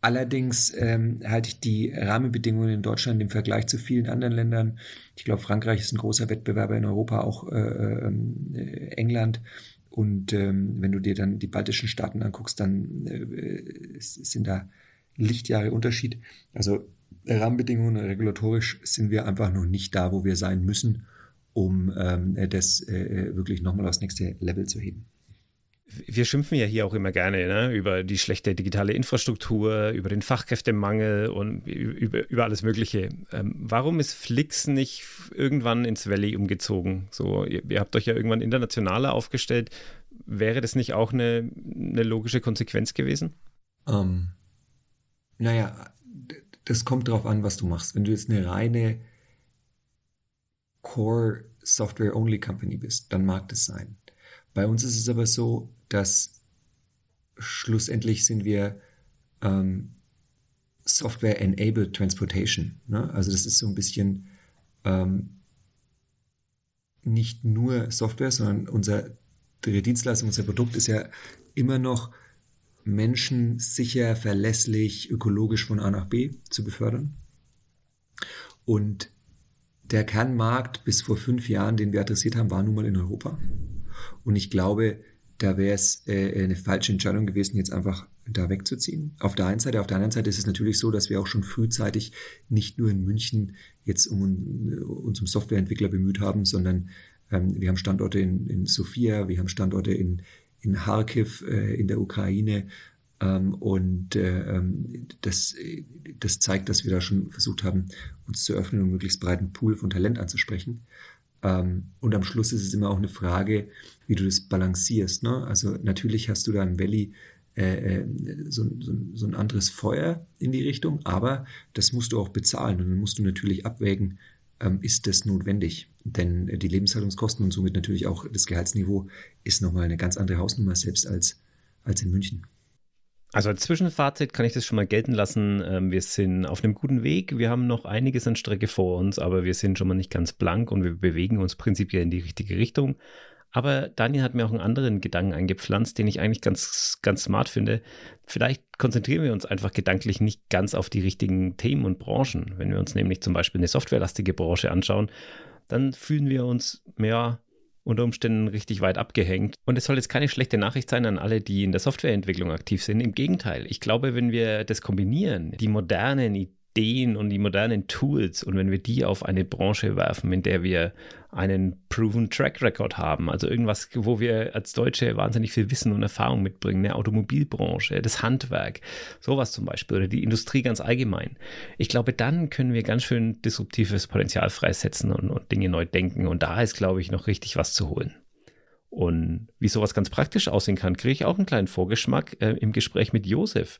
Allerdings ähm, halte ich die Rahmenbedingungen in Deutschland im Vergleich zu vielen anderen Ländern, ich glaube, Frankreich ist ein großer Wettbewerber in Europa, auch äh, ähm, äh, England. Und ähm, wenn du dir dann die baltischen Staaten anguckst, dann äh, sind da Lichtjahre Unterschied. Also Rahmenbedingungen regulatorisch sind wir einfach noch nicht da, wo wir sein müssen, um ähm, das äh, wirklich nochmal aufs nächste Level zu heben wir schimpfen ja hier auch immer gerne ne, über die schlechte digitale Infrastruktur, über den Fachkräftemangel und über, über alles Mögliche. Ähm, warum ist Flix nicht irgendwann ins Valley umgezogen? So, ihr, ihr, habt euch ja irgendwann internationaler aufgestellt. Wäre das nicht auch eine, eine logische Konsequenz gewesen? Um, ähm, naja, das kommt darauf an, was du machst. Wenn du jetzt eine reine Core Software Only Company bist, dann mag das sein. Bei uns ist es aber so, dass schlussendlich sind wir ähm, Software-Enabled Transportation. Ne? Also das ist so ein bisschen ähm, nicht nur Software, sondern unsere Dienstleistung, unser Produkt ist ja immer noch Menschen sicher, verlässlich, ökologisch von A nach B zu befördern. Und der Kernmarkt bis vor fünf Jahren, den wir adressiert haben, war nun mal in Europa. Und ich glaube, da wäre es äh, eine falsche Entscheidung gewesen, jetzt einfach da wegzuziehen. Auf der einen Seite, auf der anderen Seite ist es natürlich so, dass wir auch schon frühzeitig nicht nur in München jetzt um uns um Softwareentwickler bemüht haben, sondern ähm, wir haben Standorte in, in Sofia, wir haben Standorte in, in Kharkiv äh, in der Ukraine ähm, und äh, ähm, das, das zeigt, dass wir da schon versucht haben, uns zu öffnen und einen möglichst breiten Pool von Talent anzusprechen. Ähm, und am Schluss ist es immer auch eine Frage, wie du das balancierst. Ne? Also natürlich hast du da im Valley äh, äh, so, so, so, ein anderes Feuer in die Richtung, aber das musst du auch bezahlen und dann musst du natürlich abwägen, ist das notwendig? Denn die Lebenshaltungskosten und somit natürlich auch das Gehaltsniveau ist nochmal eine ganz andere Hausnummer selbst als, als in München. Also als Zwischenfazit kann ich das schon mal gelten lassen. Ähm, wir sind auf einem guten Weg. Wir haben noch einiges an Strecke vor uns, aber wir sind schon mal nicht ganz blank und wir bewegen uns prinzipiell in die richtige Richtung. Aber Daniel hat mir auch einen anderen Gedanken eingepflanzt, den ich eigentlich ganz, ganz smart finde. Vielleicht konzentrieren wir uns einfach gedanklich nicht ganz auf die richtigen Themen und Branchen. Wenn wir uns nämlich zum Beispiel eine softwarelastige Branche anschauen, dann fühlen wir uns mehr unter Umständen richtig weit abgehängt. Und es soll jetzt keine schlechte Nachricht sein an alle, die in der Softwareentwicklung aktiv sind. Im Gegenteil, ich glaube, wenn wir das kombinieren, die modernen Ideen und die modernen Tools und wenn wir die auf eine Branche werfen, in der wir einen proven Track Record haben, also irgendwas, wo wir als Deutsche wahnsinnig viel Wissen und Erfahrung mitbringen, eine Automobilbranche, das Handwerk, sowas zum Beispiel oder die Industrie ganz allgemein. Ich glaube, dann können wir ganz schön disruptives Potenzial freisetzen und, und Dinge neu denken und da ist, glaube ich, noch richtig was zu holen. Und wie sowas ganz praktisch aussehen kann, kriege ich auch einen kleinen Vorgeschmack äh, im Gespräch mit Josef.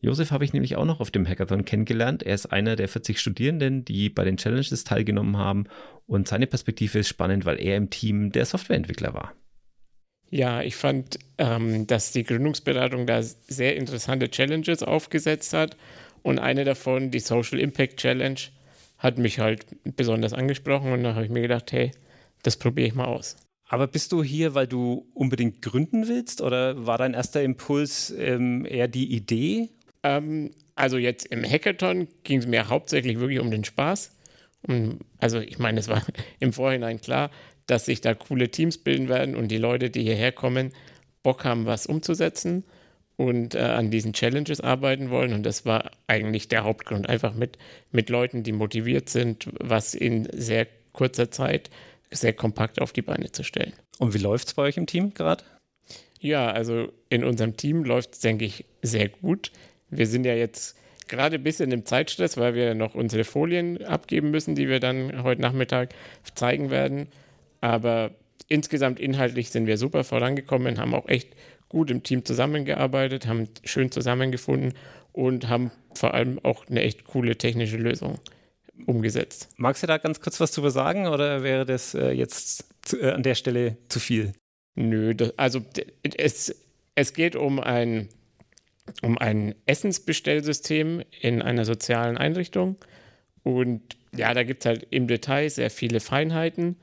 Josef habe ich nämlich auch noch auf dem Hackathon kennengelernt. Er ist einer der 40 Studierenden, die bei den Challenges teilgenommen haben. Und seine Perspektive ist spannend, weil er im Team der Softwareentwickler war. Ja, ich fand, ähm, dass die Gründungsberatung da sehr interessante Challenges aufgesetzt hat. Und eine davon, die Social Impact Challenge, hat mich halt besonders angesprochen. Und da habe ich mir gedacht, hey, das probiere ich mal aus. Aber bist du hier, weil du unbedingt gründen willst oder war dein erster Impuls ähm, eher die Idee? Ähm, also jetzt im Hackathon ging es mir hauptsächlich wirklich um den Spaß. Und also ich meine, es war im Vorhinein klar, dass sich da coole Teams bilden werden und die Leute, die hierher kommen, Bock haben, was umzusetzen und äh, an diesen Challenges arbeiten wollen. Und das war eigentlich der Hauptgrund. Einfach mit, mit Leuten, die motiviert sind, was in sehr kurzer Zeit sehr kompakt auf die Beine zu stellen. Und wie läuft es bei euch im Team gerade? Ja, also in unserem Team läuft es, denke ich, sehr gut. Wir sind ja jetzt gerade ein bisschen im Zeitstress, weil wir noch unsere Folien abgeben müssen, die wir dann heute Nachmittag zeigen werden. Aber insgesamt inhaltlich sind wir super vorangekommen, haben auch echt gut im Team zusammengearbeitet, haben schön zusammengefunden und haben vor allem auch eine echt coole technische Lösung umgesetzt. Magst du da ganz kurz was zu sagen oder wäre das äh, jetzt zu, äh, an der Stelle zu viel? Nö, das, also es, es geht um ein, um ein Essensbestellsystem in einer sozialen Einrichtung. Und ja, da gibt es halt im Detail sehr viele Feinheiten.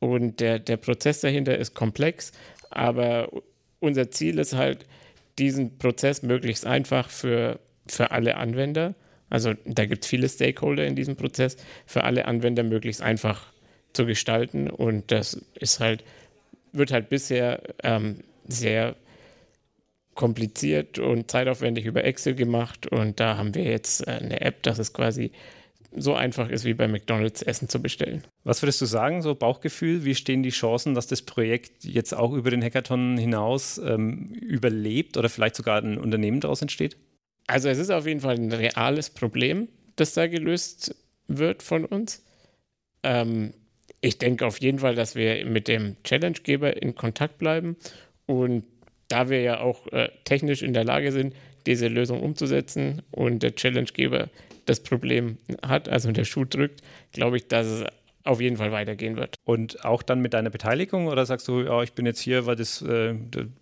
Und der, der Prozess dahinter ist komplex. Aber unser Ziel ist halt, diesen Prozess möglichst einfach für, für alle Anwender also da gibt es viele Stakeholder in diesem Prozess, für alle Anwender möglichst einfach zu gestalten. Und das ist halt, wird halt bisher ähm, sehr kompliziert und zeitaufwendig über Excel gemacht. Und da haben wir jetzt äh, eine App, dass es quasi so einfach ist, wie bei McDonalds Essen zu bestellen. Was würdest du sagen, so Bauchgefühl? Wie stehen die Chancen, dass das Projekt jetzt auch über den Hackathon hinaus ähm, überlebt oder vielleicht sogar ein Unternehmen daraus entsteht? Also es ist auf jeden Fall ein reales Problem, das da gelöst wird von uns. Ähm, ich denke auf jeden Fall, dass wir mit dem Challengegeber in Kontakt bleiben und da wir ja auch äh, technisch in der Lage sind, diese Lösung umzusetzen und der Challengegeber das Problem hat, also der Schuh drückt, glaube ich, dass es auf jeden Fall weitergehen wird. Und auch dann mit deiner Beteiligung oder sagst du, ja, ich bin jetzt hier, weil das, äh,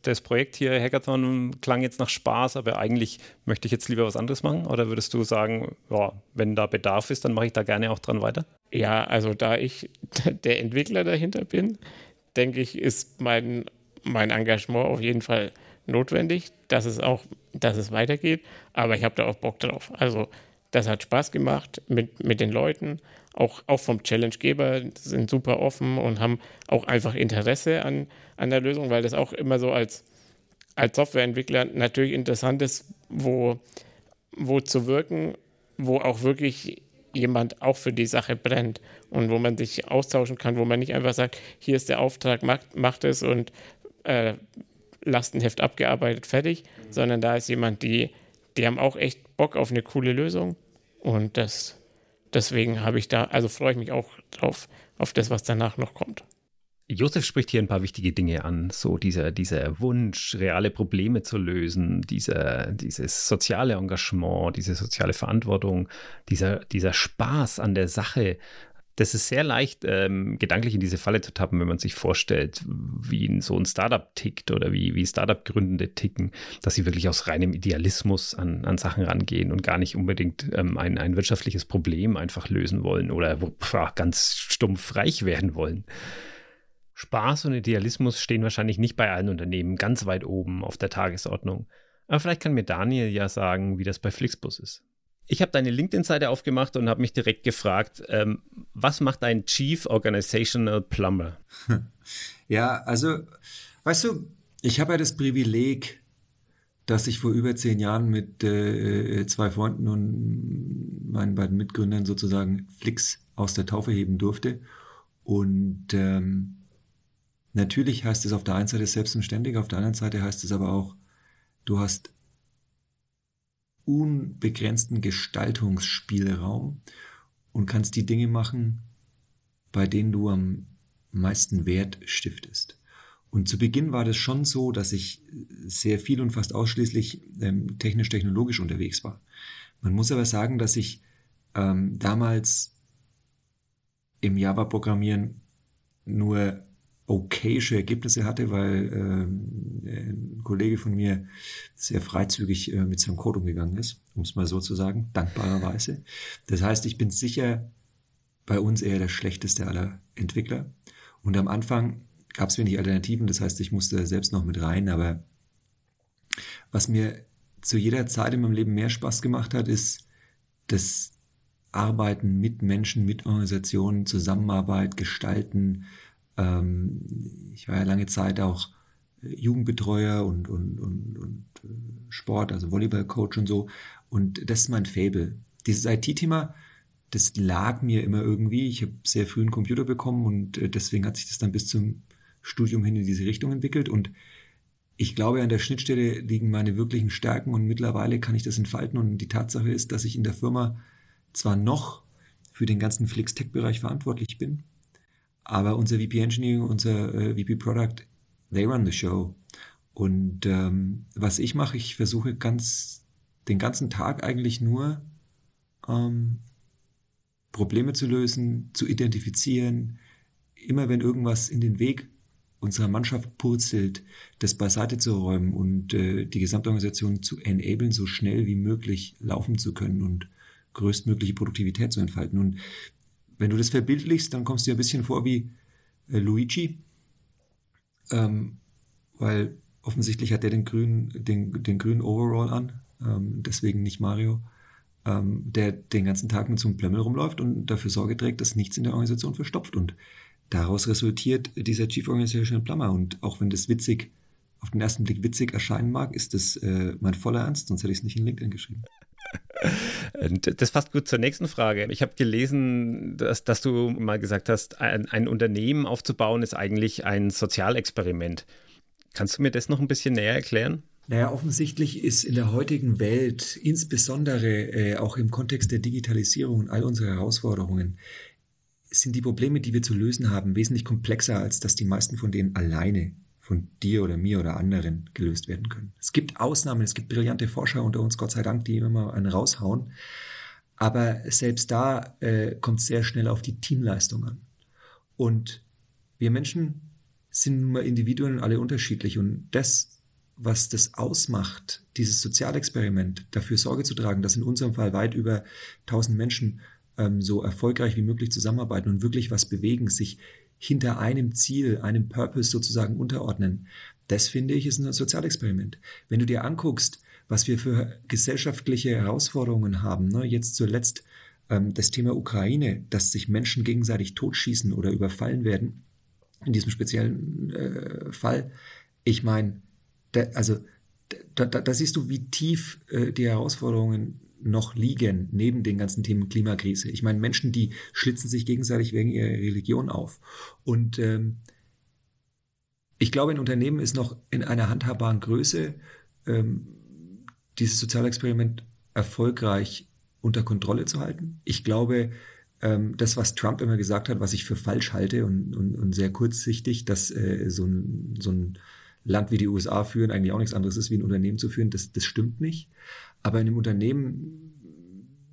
das Projekt hier, Hackathon, klang jetzt nach Spaß, aber eigentlich möchte ich jetzt lieber was anderes machen? Oder würdest du sagen, ja, wenn da Bedarf ist, dann mache ich da gerne auch dran weiter? Ja, also da ich der Entwickler dahinter bin, denke ich, ist mein, mein Engagement auf jeden Fall notwendig, dass es auch, dass es weitergeht. Aber ich habe da auch Bock drauf. Also das hat Spaß gemacht mit, mit den Leuten auch, auch vom Challenge-Geber sind super offen und haben auch einfach Interesse an, an der Lösung, weil das auch immer so als, als Softwareentwickler natürlich interessant ist, wo, wo zu wirken, wo auch wirklich jemand auch für die Sache brennt und wo man sich austauschen kann, wo man nicht einfach sagt, hier ist der Auftrag, macht, macht es und äh, Lastenheft abgearbeitet, fertig, mhm. sondern da ist jemand, die, die haben auch echt Bock auf eine coole Lösung und das deswegen habe ich da, also freue ich mich auch drauf, auf das, was danach noch kommt. Josef spricht hier ein paar wichtige Dinge an, so dieser, dieser Wunsch, reale Probleme zu lösen, dieser, dieses soziale Engagement, diese soziale Verantwortung, dieser, dieser Spaß an der Sache, das ist sehr leicht, ähm, gedanklich in diese Falle zu tappen, wenn man sich vorstellt, wie so ein Startup tickt oder wie, wie Startup-Gründende ticken, dass sie wirklich aus reinem Idealismus an, an Sachen rangehen und gar nicht unbedingt ähm, ein, ein wirtschaftliches Problem einfach lösen wollen oder pf, ganz stumpf reich werden wollen. Spaß und Idealismus stehen wahrscheinlich nicht bei allen Unternehmen ganz weit oben auf der Tagesordnung. Aber vielleicht kann mir Daniel ja sagen, wie das bei Flixbus ist. Ich habe deine LinkedIn-Seite aufgemacht und habe mich direkt gefragt, ähm, was macht ein Chief Organizational Plumber? Ja, also, weißt du, ich habe ja das Privileg, dass ich vor über zehn Jahren mit äh, zwei Freunden und meinen beiden Mitgründern sozusagen Flix aus der Taufe heben durfte. Und ähm, natürlich heißt es auf der einen Seite selbstständig, auf der anderen Seite heißt es aber auch, du hast unbegrenzten Gestaltungsspielraum und kannst die Dinge machen, bei denen du am meisten Wert stiftest. Und zu Beginn war das schon so, dass ich sehr viel und fast ausschließlich ähm, technisch-technologisch unterwegs war. Man muss aber sagen, dass ich ähm, damals im Java-Programmieren nur okayische Ergebnisse hatte, weil ähm, ein Kollege von mir sehr freizügig äh, mit seinem Code umgegangen ist, um es mal so zu sagen, dankbarerweise. Das heißt, ich bin sicher bei uns eher der schlechteste aller Entwickler. Und am Anfang gab es wenig Alternativen, das heißt, ich musste selbst noch mit rein, aber was mir zu jeder Zeit in meinem Leben mehr Spaß gemacht hat, ist das Arbeiten mit Menschen, mit Organisationen, Zusammenarbeit, Gestalten. Ähm, ich war ja lange Zeit auch Jugendbetreuer und, und, und, und äh, Sport, also Volleyballcoach und so. Und das ist mein Fable. Dieses IT-Thema, das lag mir immer irgendwie. Ich habe sehr früh einen Computer bekommen und äh, deswegen hat sich das dann bis zum Studium hin in diese Richtung entwickelt. Und ich glaube, an der Schnittstelle liegen meine wirklichen Stärken und mittlerweile kann ich das entfalten. Und die Tatsache ist, dass ich in der Firma zwar noch für den ganzen Flix-Tech-Bereich verantwortlich bin, aber unser VP Engineering, unser äh, VP Product, they run the show. Und ähm, was ich mache, ich versuche ganz den ganzen Tag eigentlich nur ähm, Probleme zu lösen, zu identifizieren. Immer wenn irgendwas in den Weg unserer Mannschaft purzelt, das beiseite zu räumen und äh, die Gesamtorganisation zu enablen, so schnell wie möglich laufen zu können und größtmögliche Produktivität zu entfalten. Und wenn du das verbildlichst, dann kommst du dir ein bisschen vor wie äh, Luigi, ähm, weil offensichtlich hat der den grünen, den, den grünen Overall an, ähm, deswegen nicht Mario ähm, der den ganzen Tag mit so einem Plömmel rumläuft und dafür Sorge trägt, dass nichts in der Organisation verstopft. Und daraus resultiert dieser Chief Organizational Plumber. Und auch wenn das witzig, auf den ersten Blick witzig erscheinen mag, ist das äh, mein voller Ernst, sonst hätte ich es nicht in LinkedIn geschrieben. Das passt gut zur nächsten Frage. Ich habe gelesen, dass, dass, du mal gesagt hast, ein, ein Unternehmen aufzubauen ist eigentlich ein Sozialexperiment. Kannst du mir das noch ein bisschen näher erklären? Naja, offensichtlich ist in der heutigen Welt, insbesondere äh, auch im Kontext der Digitalisierung und all unserer Herausforderungen, sind die Probleme, die wir zu lösen haben, wesentlich komplexer, als dass die meisten von denen alleine von dir oder mir oder anderen gelöst werden können. Es gibt Ausnahmen, es gibt brillante Forscher unter uns, Gott sei Dank, die immer mal einen raushauen. Aber selbst da äh, kommt es sehr schnell auf die Teamleistung an. Und wir Menschen sind nun mal Individuen alle unterschiedlich. Und das was das ausmacht, dieses Sozialexperiment, dafür Sorge zu tragen, dass in unserem Fall weit über 1000 Menschen ähm, so erfolgreich wie möglich zusammenarbeiten und wirklich was bewegen, sich hinter einem Ziel, einem Purpose sozusagen unterordnen. Das finde ich ist ein Sozialexperiment. Wenn du dir anguckst, was wir für gesellschaftliche Herausforderungen haben, ne, jetzt zuletzt ähm, das Thema Ukraine, dass sich Menschen gegenseitig totschießen oder überfallen werden, in diesem speziellen äh, Fall. Ich meine, also da, da, da, siehst du, wie tief äh, die Herausforderungen noch liegen neben den ganzen Themen Klimakrise. Ich meine, Menschen, die schlitzen sich gegenseitig wegen ihrer Religion auf. Und ähm, ich glaube, ein Unternehmen ist noch in einer handhabbaren Größe, ähm, dieses Sozialexperiment erfolgreich unter Kontrolle zu halten. Ich glaube, ähm, das, was Trump immer gesagt hat, was ich für falsch halte und, und, und sehr kurzsichtig, dass äh, so ein, so ein Land wie die USA führen eigentlich auch nichts anderes ist, wie ein Unternehmen zu führen. Das, das stimmt nicht. Aber in einem Unternehmen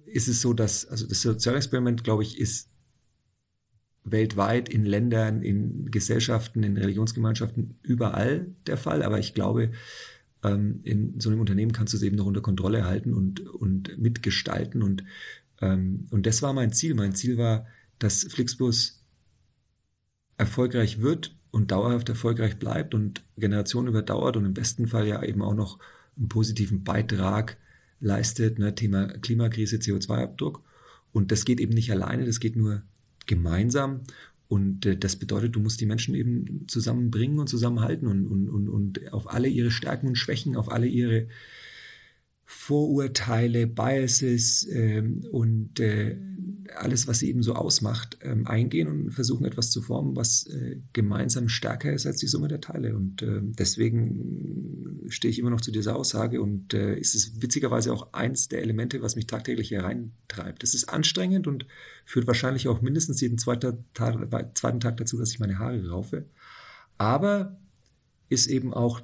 ist es so, dass, also das Sozialexperiment, glaube ich, ist weltweit in Ländern, in Gesellschaften, in Religionsgemeinschaften überall der Fall. Aber ich glaube, ähm, in so einem Unternehmen kannst du es eben noch unter Kontrolle halten und, und mitgestalten. Und, ähm, und das war mein Ziel. Mein Ziel war, dass Flixbus erfolgreich wird und dauerhaft erfolgreich bleibt und Generationen überdauert und im besten Fall ja eben auch noch einen positiven Beitrag leistet, ne, Thema Klimakrise, CO2-Abdruck. Und das geht eben nicht alleine, das geht nur gemeinsam. Und äh, das bedeutet, du musst die Menschen eben zusammenbringen und zusammenhalten und, und, und, und auf alle ihre Stärken und Schwächen, auf alle ihre Vorurteile, Biases ähm, und äh, alles, was sie eben so ausmacht, ähm, eingehen und versuchen etwas zu formen, was äh, gemeinsam stärker ist als die Summe der Teile. Und äh, deswegen stehe ich immer noch zu dieser Aussage und äh, ist es witzigerweise auch eins der Elemente, was mich tagtäglich hereintreibt. Es ist anstrengend und führt wahrscheinlich auch mindestens jeden zweiten Tag, zweiten Tag dazu, dass ich meine Haare raufe. Aber ist eben auch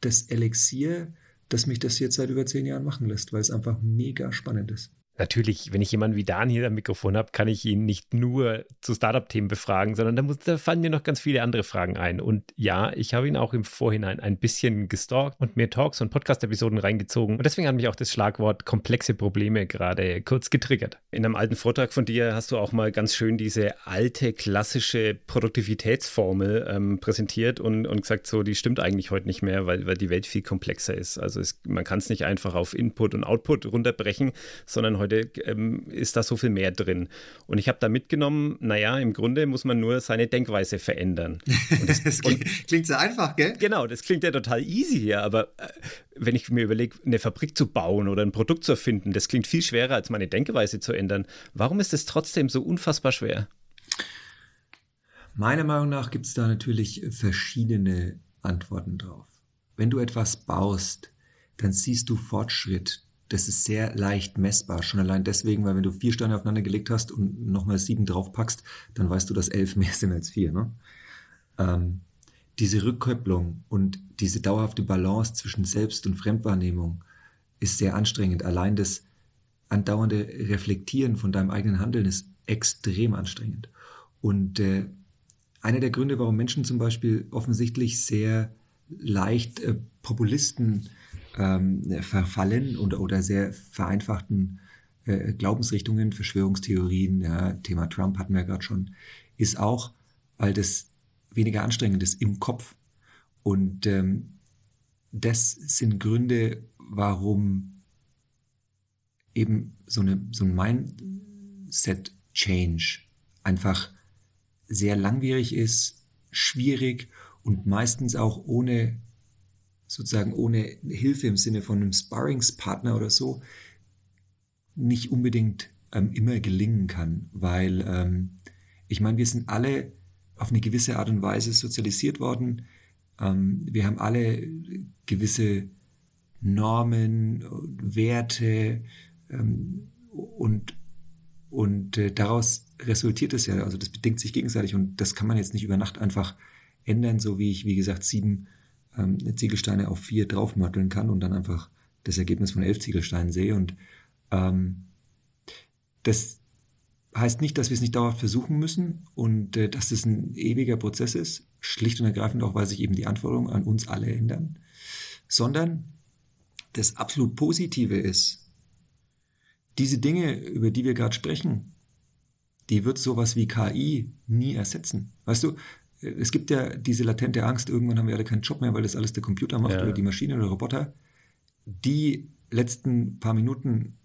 das Elixier, dass mich das jetzt seit über zehn Jahren machen lässt, weil es einfach mega spannend ist. Natürlich, wenn ich jemanden wie Dan hier am Mikrofon habe, kann ich ihn nicht nur zu Startup-Themen befragen, sondern da, muss, da fallen mir noch ganz viele andere Fragen ein. Und ja, ich habe ihn auch im Vorhinein ein bisschen gestalkt und mir Talks und Podcast-Episoden reingezogen. Und deswegen hat mich auch das Schlagwort komplexe Probleme gerade kurz getriggert. In einem alten Vortrag von dir hast du auch mal ganz schön diese alte, klassische Produktivitätsformel ähm, präsentiert und, und gesagt, so, die stimmt eigentlich heute nicht mehr, weil, weil die Welt viel komplexer ist. Also es, man kann es nicht einfach auf Input und Output runterbrechen, sondern heute heute ähm, ist da so viel mehr drin. Und ich habe da mitgenommen, naja, im Grunde muss man nur seine Denkweise verändern. Das, das klingt, klingt, so einfach, gell? Genau, das klingt ja total easy hier, aber äh, wenn ich mir überlege, eine Fabrik zu bauen oder ein Produkt zu erfinden, das klingt viel schwerer, als meine Denkweise zu ändern. Warum ist es trotzdem so unfassbar schwer? Meiner Meinung nach gibt es da natürlich verschiedene Antworten drauf. Wenn du etwas baust, dann siehst du Fortschritt, das ist sehr leicht messbar. Schon allein deswegen, weil wenn du vier Steine aufeinander gelegt hast und nochmal sieben draufpackst, dann weißt du, dass elf mehr sind als vier. Ne? Ähm, diese Rückkopplung und diese dauerhafte Balance zwischen Selbst- und Fremdwahrnehmung ist sehr anstrengend. Allein das andauernde Reflektieren von deinem eigenen Handeln ist extrem anstrengend. Und äh, einer der Gründe, warum Menschen zum Beispiel offensichtlich sehr leicht äh, Populisten ähm, verfallen oder, oder sehr vereinfachten äh, Glaubensrichtungen, Verschwörungstheorien, ja, Thema Trump hatten wir gerade schon, ist auch, weil das weniger anstrengend ist im Kopf. Und ähm, das sind Gründe, warum eben so, eine, so ein Mindset-Change einfach sehr langwierig ist, schwierig und meistens auch ohne sozusagen ohne Hilfe im Sinne von einem Sparringspartner oder so nicht unbedingt ähm, immer gelingen kann, weil ähm, ich meine, wir sind alle auf eine gewisse Art und Weise sozialisiert worden. Ähm, wir haben alle gewisse Normen, Werte ähm, und, und äh, daraus resultiert es ja, also das bedingt sich gegenseitig und das kann man jetzt nicht über Nacht einfach ändern, so wie ich, wie gesagt, sieben ähm, Ziegelsteine auf vier draufmörteln kann und dann einfach das Ergebnis von elf Ziegelsteinen sehe. Und ähm, das heißt nicht, dass wir es nicht dauerhaft versuchen müssen und äh, dass es ein ewiger Prozess ist, schlicht und ergreifend auch, weil sich eben die Anforderungen an uns alle ändern, sondern das absolut Positive ist, diese Dinge, über die wir gerade sprechen, die wird sowas wie KI nie ersetzen. Weißt du, es gibt ja diese latente Angst, irgendwann haben wir alle keinen Job mehr, weil das alles der Computer macht ja. oder die Maschine oder Roboter. Die letzten paar Minuten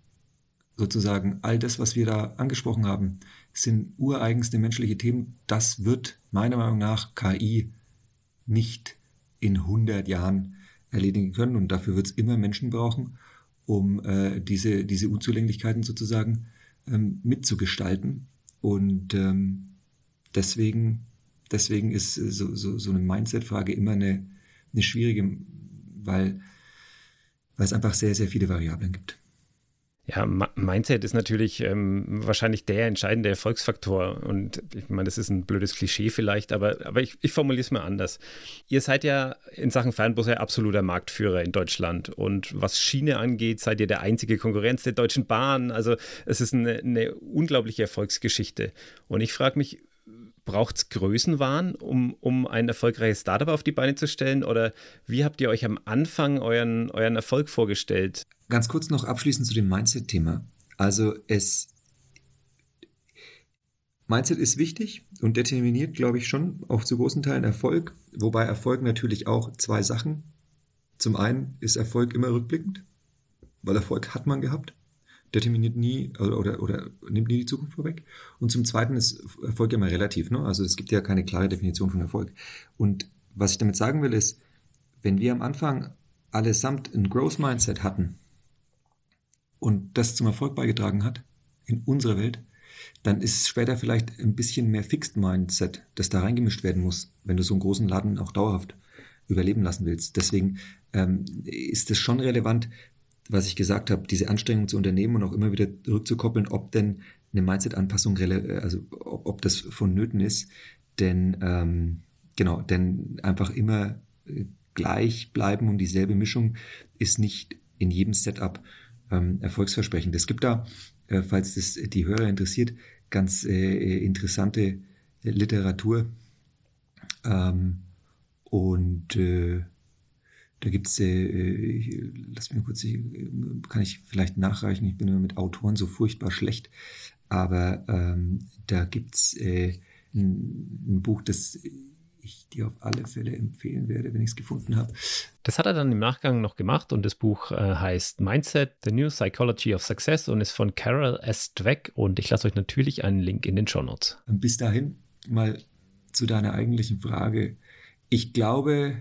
sozusagen, all das, was wir da angesprochen haben, sind ureigenste menschliche Themen. Das wird meiner Meinung nach KI nicht in 100 Jahren erledigen können und dafür wird es immer Menschen brauchen, um äh, diese, diese Unzulänglichkeiten sozusagen ähm, mitzugestalten. Und ähm, deswegen deswegen ist äh, so, so, so eine Mindset-Frage immer eine, eine schwierige, weil, weil es einfach sehr, sehr viele Variablen gibt. Ja, Mindset ist natürlich ähm, wahrscheinlich der entscheidende Erfolgsfaktor. Und ich meine, das ist ein blödes Klischee vielleicht, aber, aber ich, ich formuliere es mal anders. Ihr seid ja in Sachen Fernbusse absoluter Marktführer in Deutschland. Und was Schiene angeht, seid ihr der einzige Konkurrenz der Deutschen Bahn. Also es ist eine, eine unglaubliche Erfolgsgeschichte. Und ich frage mich, braucht es Größenwahn, um, um ein erfolgreiches Startup auf die Beine zu stellen? Oder wie habt ihr euch am Anfang euren, euren Erfolg vorgestellt? Ganz kurz noch abschließend zu dem Mindset-Thema. Also es Mindset ist wichtig und determiniert, glaube ich, schon auch zu großen Teilen Erfolg, wobei Erfolg natürlich auch zwei Sachen. Zum einen ist Erfolg immer rückblickend, weil Erfolg hat man gehabt. Determiniert nie oder, oder, oder, nimmt nie die Zukunft vorweg. Und zum Zweiten ist Erfolg ja immer relativ. Ne? Also es gibt ja keine klare Definition von Erfolg. Und was ich damit sagen will, ist, wenn wir am Anfang allesamt ein Growth Mindset hatten und das zum Erfolg beigetragen hat in unserer Welt, dann ist es später vielleicht ein bisschen mehr Fixed Mindset, das da reingemischt werden muss, wenn du so einen großen Laden auch dauerhaft überleben lassen willst. Deswegen ähm, ist es schon relevant, was ich gesagt habe, diese Anstrengung zu unternehmen und auch immer wieder zurückzukoppeln, ob denn eine Mindset-Anpassung, also ob, ob, das vonnöten ist. Denn ähm, genau, denn einfach immer äh, gleich bleiben und dieselbe Mischung ist nicht in jedem Setup ähm, erfolgsversprechend. Es gibt da, äh, falls das die Hörer interessiert, ganz äh, interessante Literatur. Ähm, und äh, da gibt's, äh, lass mich kurz, kann ich vielleicht nachreichen, ich bin immer mit Autoren so furchtbar schlecht, aber ähm, da gibt's äh, ein, ein Buch, das ich dir auf alle Fälle empfehlen werde, wenn ich es gefunden habe. Das hat er dann im Nachgang noch gemacht und das Buch äh, heißt Mindset, The New Psychology of Success und ist von Carol S. Dweck und ich lasse euch natürlich einen Link in den Show Notes. Bis dahin mal zu deiner eigentlichen Frage. Ich glaube,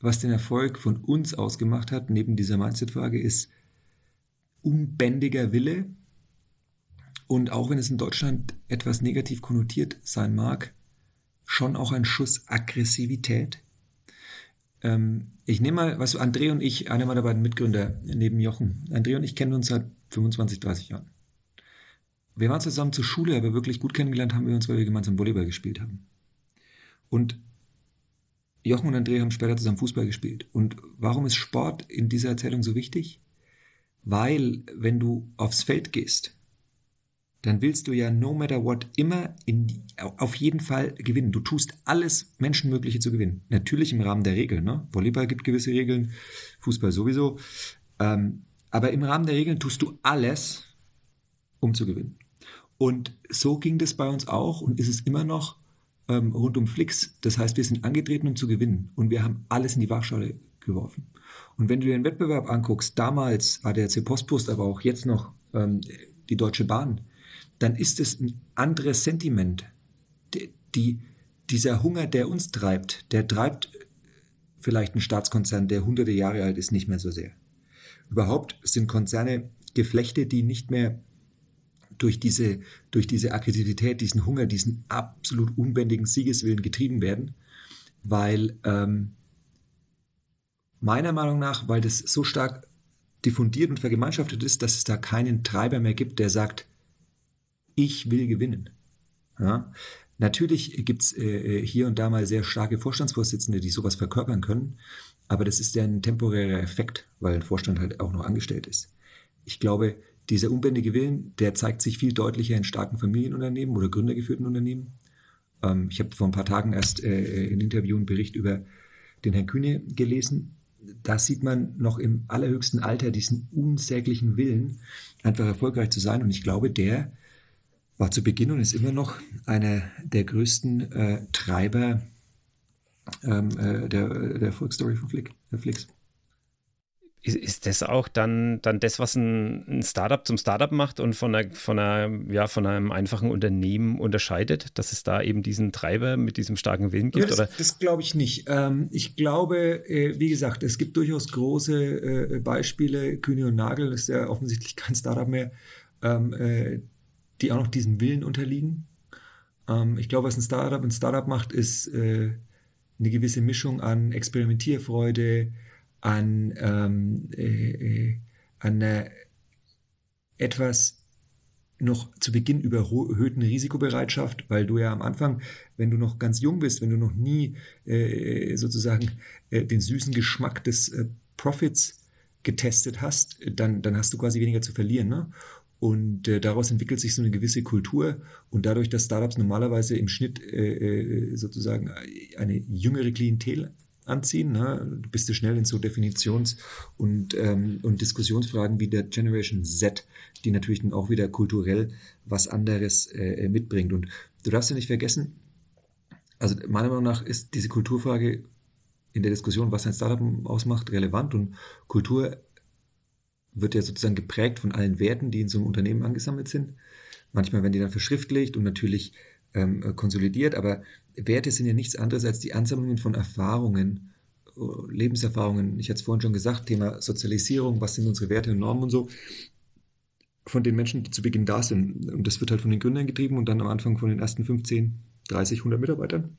was den Erfolg von uns ausgemacht hat, neben dieser Mindset-Frage, ist unbändiger Wille. Und auch wenn es in Deutschland etwas negativ konnotiert sein mag, schon auch ein Schuss Aggressivität. Ähm, ich nehme mal, was André und ich, einer meiner beiden Mitgründer neben Jochen. André und ich kennen uns seit 25, 30 Jahren. Wir waren zusammen zur Schule, aber wirklich gut kennengelernt haben wir uns, weil wir gemeinsam Volleyball gespielt haben. Und Jochen und André haben später zusammen Fußball gespielt. Und warum ist Sport in dieser Erzählung so wichtig? Weil, wenn du aufs Feld gehst, dann willst du ja no matter what immer die, auf jeden Fall gewinnen. Du tust alles Menschenmögliche zu gewinnen. Natürlich im Rahmen der Regeln. Ne? Volleyball gibt gewisse Regeln, Fußball sowieso. Ähm, aber im Rahmen der Regeln tust du alles, um zu gewinnen. Und so ging das bei uns auch und ist es immer noch ähm, rund um Flix. Das heißt, wir sind angetreten, um zu gewinnen. Und wir haben alles in die Waagschale geworfen. Und wenn du dir den Wettbewerb anguckst, damals ADAC Postpost, aber auch jetzt noch ähm, die Deutsche Bahn, dann ist es ein anderes Sentiment. Die, die, dieser Hunger, der uns treibt, der treibt vielleicht einen Staatskonzern, der hunderte Jahre alt ist, nicht mehr so sehr. Überhaupt sind Konzerne Geflechte, die nicht mehr durch diese, durch diese Aggressivität, diesen Hunger, diesen absolut unbändigen Siegeswillen getrieben werden, weil ähm, meiner Meinung nach, weil das so stark diffundiert und vergemeinschaftet ist, dass es da keinen Treiber mehr gibt, der sagt, ich will gewinnen. Ja? Natürlich gibt es äh, äh, hier und da mal sehr starke Vorstandsvorsitzende, die sowas verkörpern können, aber das ist ja ein temporärer Effekt, weil ein Vorstand halt auch noch angestellt ist. Ich glaube, dieser unbändige Willen, der zeigt sich viel deutlicher in starken Familienunternehmen oder gründergeführten Unternehmen. Ähm, ich habe vor ein paar Tagen erst äh, in Interview einen Bericht über den Herrn Kühne gelesen. Da sieht man noch im allerhöchsten Alter diesen unsäglichen Willen, einfach erfolgreich zu sein. Und ich glaube, der war zu Beginn und ist immer noch einer der größten äh, Treiber ähm, äh, der, der Erfolgsstory von Flick, der Flix ist, ist das auch dann, dann das, was ein, ein Startup zum Startup macht und von, einer, von, einer, ja, von einem einfachen Unternehmen unterscheidet, dass es da eben diesen Treiber mit diesem starken Willen gibt? Das, das glaube ich nicht. Ähm, ich glaube, äh, wie gesagt, es gibt durchaus große äh, Beispiele. Kühne und Nagel ist ja offensichtlich kein Startup mehr, ähm, äh, die auch noch diesem Willen unterliegen. Ähm, ich glaube, was ein Startup ein Startup macht, ist äh, eine gewisse Mischung an Experimentierfreude, an, ähm, äh, äh, an einer etwas noch zu Beginn überhöhten Risikobereitschaft, weil du ja am Anfang, wenn du noch ganz jung bist, wenn du noch nie äh, sozusagen äh, den süßen Geschmack des äh, Profits getestet hast, dann, dann hast du quasi weniger zu verlieren. Ne? Und äh, daraus entwickelt sich so eine gewisse Kultur. Und dadurch, dass Startups normalerweise im Schnitt äh, sozusagen eine jüngere Klientel anziehen. Ne? Du bist du schnell in so Definitions- und, ähm, und Diskussionsfragen wie der Generation Z, die natürlich dann auch wieder kulturell was anderes äh, mitbringt. Und du darfst ja nicht vergessen, also meiner Meinung nach ist diese Kulturfrage in der Diskussion, was ein Startup ausmacht, relevant und Kultur wird ja sozusagen geprägt von allen Werten, die in so einem Unternehmen angesammelt sind. Manchmal werden die dann verschriftlicht und natürlich ähm, konsolidiert, aber Werte sind ja nichts anderes als die Ansammlungen von Erfahrungen, äh, Lebenserfahrungen. Ich hatte es vorhin schon gesagt, Thema Sozialisierung, was sind unsere Werte und Normen und so, von den Menschen, die zu Beginn da sind. Und das wird halt von den Gründern getrieben und dann am Anfang von den ersten 15, 30, 100 Mitarbeitern.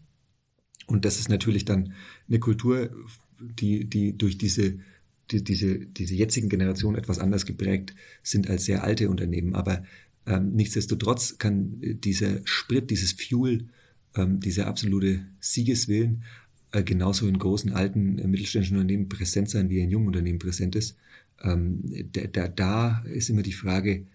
Und das ist natürlich dann eine Kultur, die, die durch diese, die, diese, diese jetzigen Generationen etwas anders geprägt sind als sehr alte Unternehmen. Aber ähm, nichtsdestotrotz kann dieser Sprit, dieses Fuel, ähm, dieser absolute Siegeswillen äh, genauso in großen, alten, äh, mittelständischen Unternehmen präsent sein, wie er in jungen Unternehmen präsent ist. Ähm, da, da, da ist immer die Frage,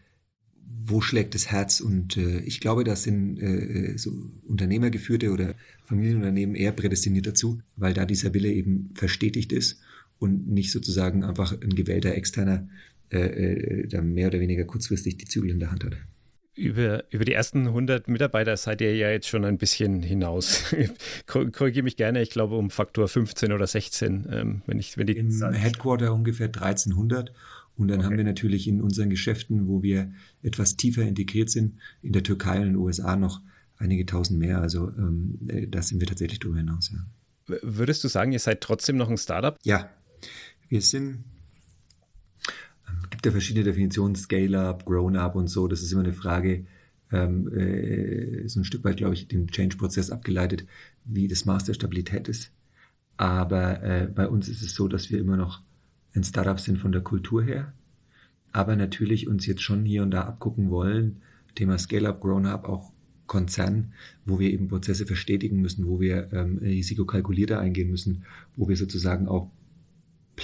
wo schlägt das Herz? Und äh, ich glaube, da sind äh, so unternehmergeführte oder Familienunternehmen eher prädestiniert dazu, weil da dieser Wille eben verstetigt ist und nicht sozusagen einfach ein gewählter externer äh, äh, da mehr oder weniger kurzfristig die Zügel in der Hand hat. Über, über die ersten 100 Mitarbeiter seid ihr ja jetzt schon ein bisschen hinaus. Korrigiere mich gerne, ich glaube um Faktor 15 oder 16, ähm, wenn ich wenn die Im Zahl Headquarter ungefähr 1300 und dann okay. haben wir natürlich in unseren Geschäften, wo wir etwas tiefer integriert sind, in der Türkei und in den USA noch einige tausend mehr. Also ähm, äh, da sind wir tatsächlich darüber hinaus. Ja. Würdest du sagen, ihr seid trotzdem noch ein Startup? Ja, wir sind gibt ja verschiedene Definitionen, Scale-up, Grown-up und so. Das ist immer eine Frage, ähm, äh, so ein Stück weit, glaube ich, dem Change-Prozess abgeleitet, wie das Maß der Stabilität ist. Aber äh, bei uns ist es so, dass wir immer noch ein Startup sind von der Kultur her, aber natürlich uns jetzt schon hier und da abgucken wollen, Thema Scale-up, Grown-up, auch Konzern, wo wir eben Prozesse verstetigen müssen, wo wir ähm, risikokalkulierter eingehen müssen, wo wir sozusagen auch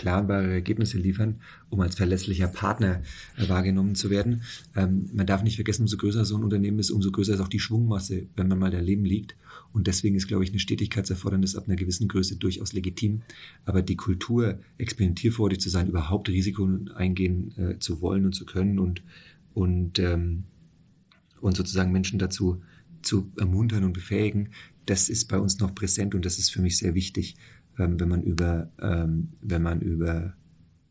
planbare Ergebnisse liefern, um als verlässlicher Partner äh, wahrgenommen zu werden. Ähm, man darf nicht vergessen, umso größer so ein Unternehmen ist, umso größer ist auch die Schwungmasse, wenn man mal daneben liegt. Und deswegen ist, glaube ich, eine Stetigkeitserfordernis ab einer gewissen Größe durchaus legitim. Aber die Kultur, experimentierfreudig zu sein, überhaupt Risiken eingehen äh, zu wollen und zu können und, und, ähm, und sozusagen Menschen dazu zu ermuntern und befähigen, das ist bei uns noch präsent und das ist für mich sehr wichtig ähm, wenn man über, ähm, wenn man über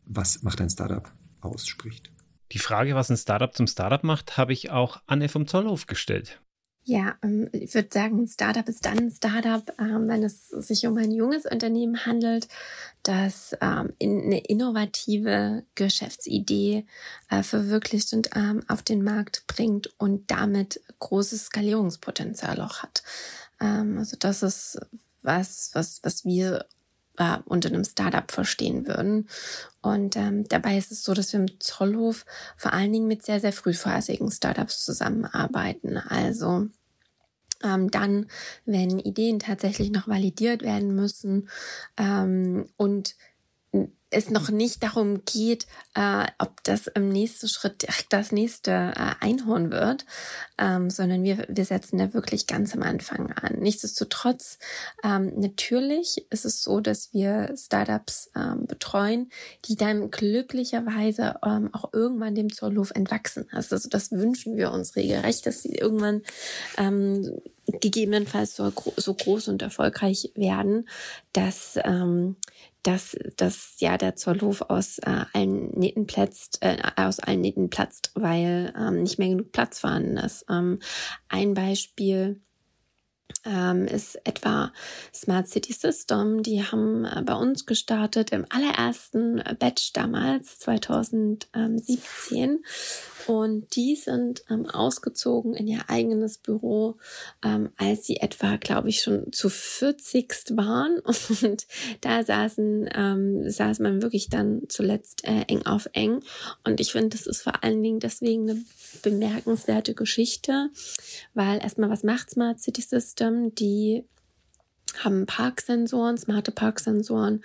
was macht ein Startup ausspricht. Die Frage, was ein Startup zum Startup macht, habe ich auch Anne vom Zollhof gestellt. Ja, ähm, ich würde sagen, ein Startup ist dann ein Startup, ähm, wenn es sich um ein junges Unternehmen handelt, das ähm, eine innovative Geschäftsidee äh, verwirklicht und auf den Markt bringt und damit großes Skalierungspotenzial auch hat. Also das ist was, was, was wir äh, unter einem Startup verstehen würden. Und ähm, dabei ist es so, dass wir im Zollhof vor allen Dingen mit sehr, sehr frühphasigen Startups zusammenarbeiten. Also ähm, dann, wenn Ideen tatsächlich noch validiert werden müssen ähm, und es noch nicht darum geht, äh, ob das im nächsten Schritt das nächste äh, Einhorn wird, ähm, sondern wir, wir setzen da wirklich ganz am Anfang an. Nichtsdestotrotz, ähm, natürlich ist es so, dass wir Startups ähm, betreuen, die dann glücklicherweise ähm, auch irgendwann dem Zollhof entwachsen. Also das wünschen wir uns regelrecht, dass sie irgendwann ähm, gegebenenfalls so, so groß und erfolgreich werden, dass ähm, dass, dass ja der Zollhof aus äh, allen Nähten platzt, äh, aus allen Nähten platzt, weil ähm, nicht mehr genug Platz vorhanden ist. Ähm, ein Beispiel ist etwa Smart City System. Die haben äh, bei uns gestartet im allerersten Batch damals, 2017. Und die sind ähm, ausgezogen in ihr eigenes Büro, ähm, als sie etwa, glaube ich, schon zu 40 waren. Und da saßen, ähm, saß man wirklich dann zuletzt äh, eng auf eng. Und ich finde, das ist vor allen Dingen deswegen eine bemerkenswerte Geschichte, weil erstmal, was macht Smart City System? Die haben Parksensoren, smarte Parksensoren,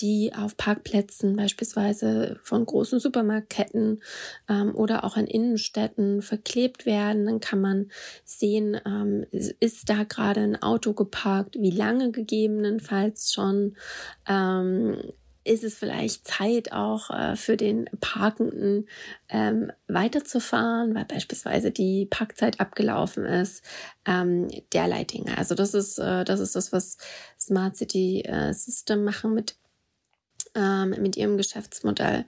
die auf Parkplätzen beispielsweise von großen Supermarktketten ähm, oder auch in Innenstädten verklebt werden. Dann kann man sehen, ähm, ist da gerade ein Auto geparkt, wie lange gegebenenfalls schon. Ähm, ist es vielleicht Zeit auch äh, für den Parkenden ähm, weiterzufahren, weil beispielsweise die Parkzeit abgelaufen ist, ähm, derlei Dinge. Also das ist, äh, das ist das, was Smart City äh, System machen mit, ähm, mit ihrem Geschäftsmodell.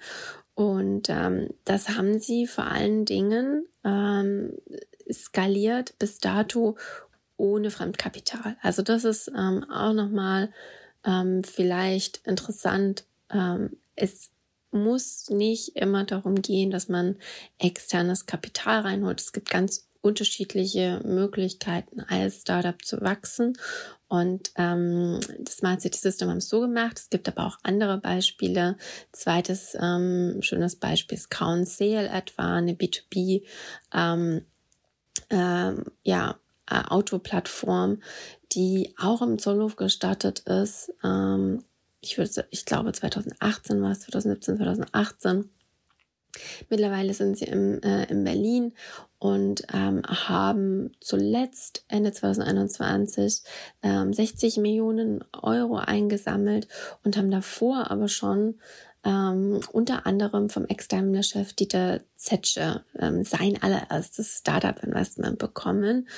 Und ähm, das haben sie vor allen Dingen ähm, skaliert bis dato ohne Fremdkapital. Also das ist ähm, auch nochmal ähm, vielleicht interessant. Ähm, es muss nicht immer darum gehen, dass man externes Kapital reinholt. Es gibt ganz unterschiedliche Möglichkeiten, als Startup zu wachsen. Und ähm, das Smart City System haben es so gemacht. Es gibt aber auch andere Beispiele. Zweites ähm, schönes Beispiel ist Sale etwa, eine B2B ähm, ähm, ja, äh, Autoplattform, die auch im Zollhof gestartet ist. Ähm, ich würde, ich glaube 2018 war es, 2017, 2018. Mittlerweile sind sie im, äh, in Berlin und ähm, haben zuletzt Ende 2021 ähm, 60 Millionen Euro eingesammelt und haben davor aber schon ähm, unter anderem vom Ex-Daimler-Chef Dieter Zetsche ähm, sein allererstes Startup-Investment bekommen.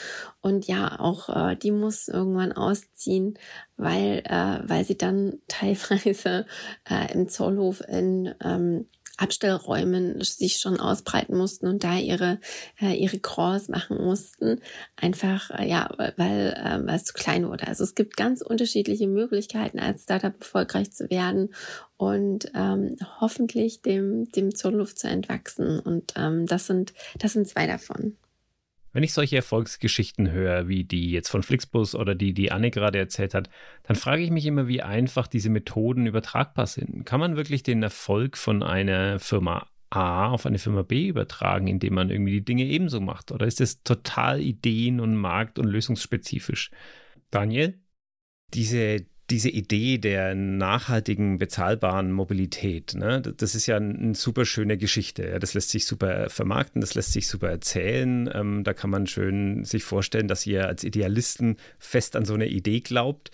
Und ja, auch äh, die muss irgendwann ausziehen, weil, äh, weil sie dann teilweise äh, im Zollhof in ähm, Abstellräumen sich schon ausbreiten mussten und da ihre äh, ihre Crawls machen mussten, einfach äh, ja, weil äh, weil es zu klein wurde. Also es gibt ganz unterschiedliche Möglichkeiten als Startup erfolgreich zu werden und ähm, hoffentlich dem dem zur Luft zu entwachsen und ähm, das sind das sind zwei davon. Wenn ich solche Erfolgsgeschichten höre, wie die jetzt von Flixbus oder die, die Anne gerade erzählt hat, dann frage ich mich immer, wie einfach diese Methoden übertragbar sind. Kann man wirklich den Erfolg von einer Firma A auf eine Firma B übertragen, indem man irgendwie die Dinge ebenso macht? Oder ist das total ideen- und markt- und lösungsspezifisch? Daniel? Diese diese Idee der nachhaltigen, bezahlbaren Mobilität, ne, das ist ja eine super schöne Geschichte. Das lässt sich super vermarkten, das lässt sich super erzählen. Ähm, da kann man schön sich vorstellen, dass ihr als Idealisten fest an so eine Idee glaubt.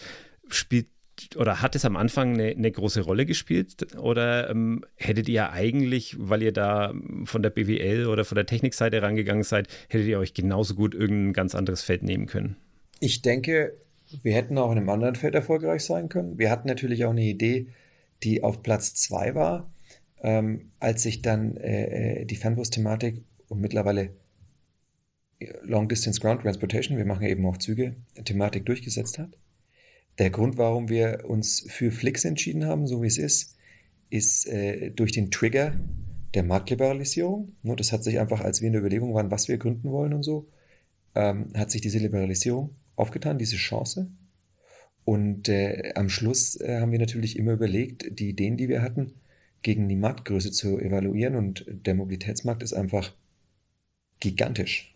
Spielt oder hat es am Anfang eine, eine große Rolle gespielt? Oder ähm, hättet ihr eigentlich, weil ihr da von der BWL oder von der Technikseite rangegangen seid, hättet ihr euch genauso gut irgendein ganz anderes Feld nehmen können? Ich denke, wir hätten auch in einem anderen Feld erfolgreich sein können. Wir hatten natürlich auch eine Idee, die auf Platz zwei war, ähm, als sich dann äh, äh die Fernbus-Thematik und mittlerweile Long Distance Ground Transportation, wir machen eben auch Züge, Thematik durchgesetzt hat. Der Grund, warum wir uns für Flix entschieden haben, so wie es ist, ist äh, durch den Trigger der Marktliberalisierung. Ne, das hat sich einfach, als wir in der Überlegung waren, was wir gründen wollen und so, ähm, hat sich diese Liberalisierung aufgetan, diese Chance. Und äh, am Schluss äh, haben wir natürlich immer überlegt, die Ideen, die wir hatten, gegen die Marktgröße zu evaluieren. Und der Mobilitätsmarkt ist einfach gigantisch.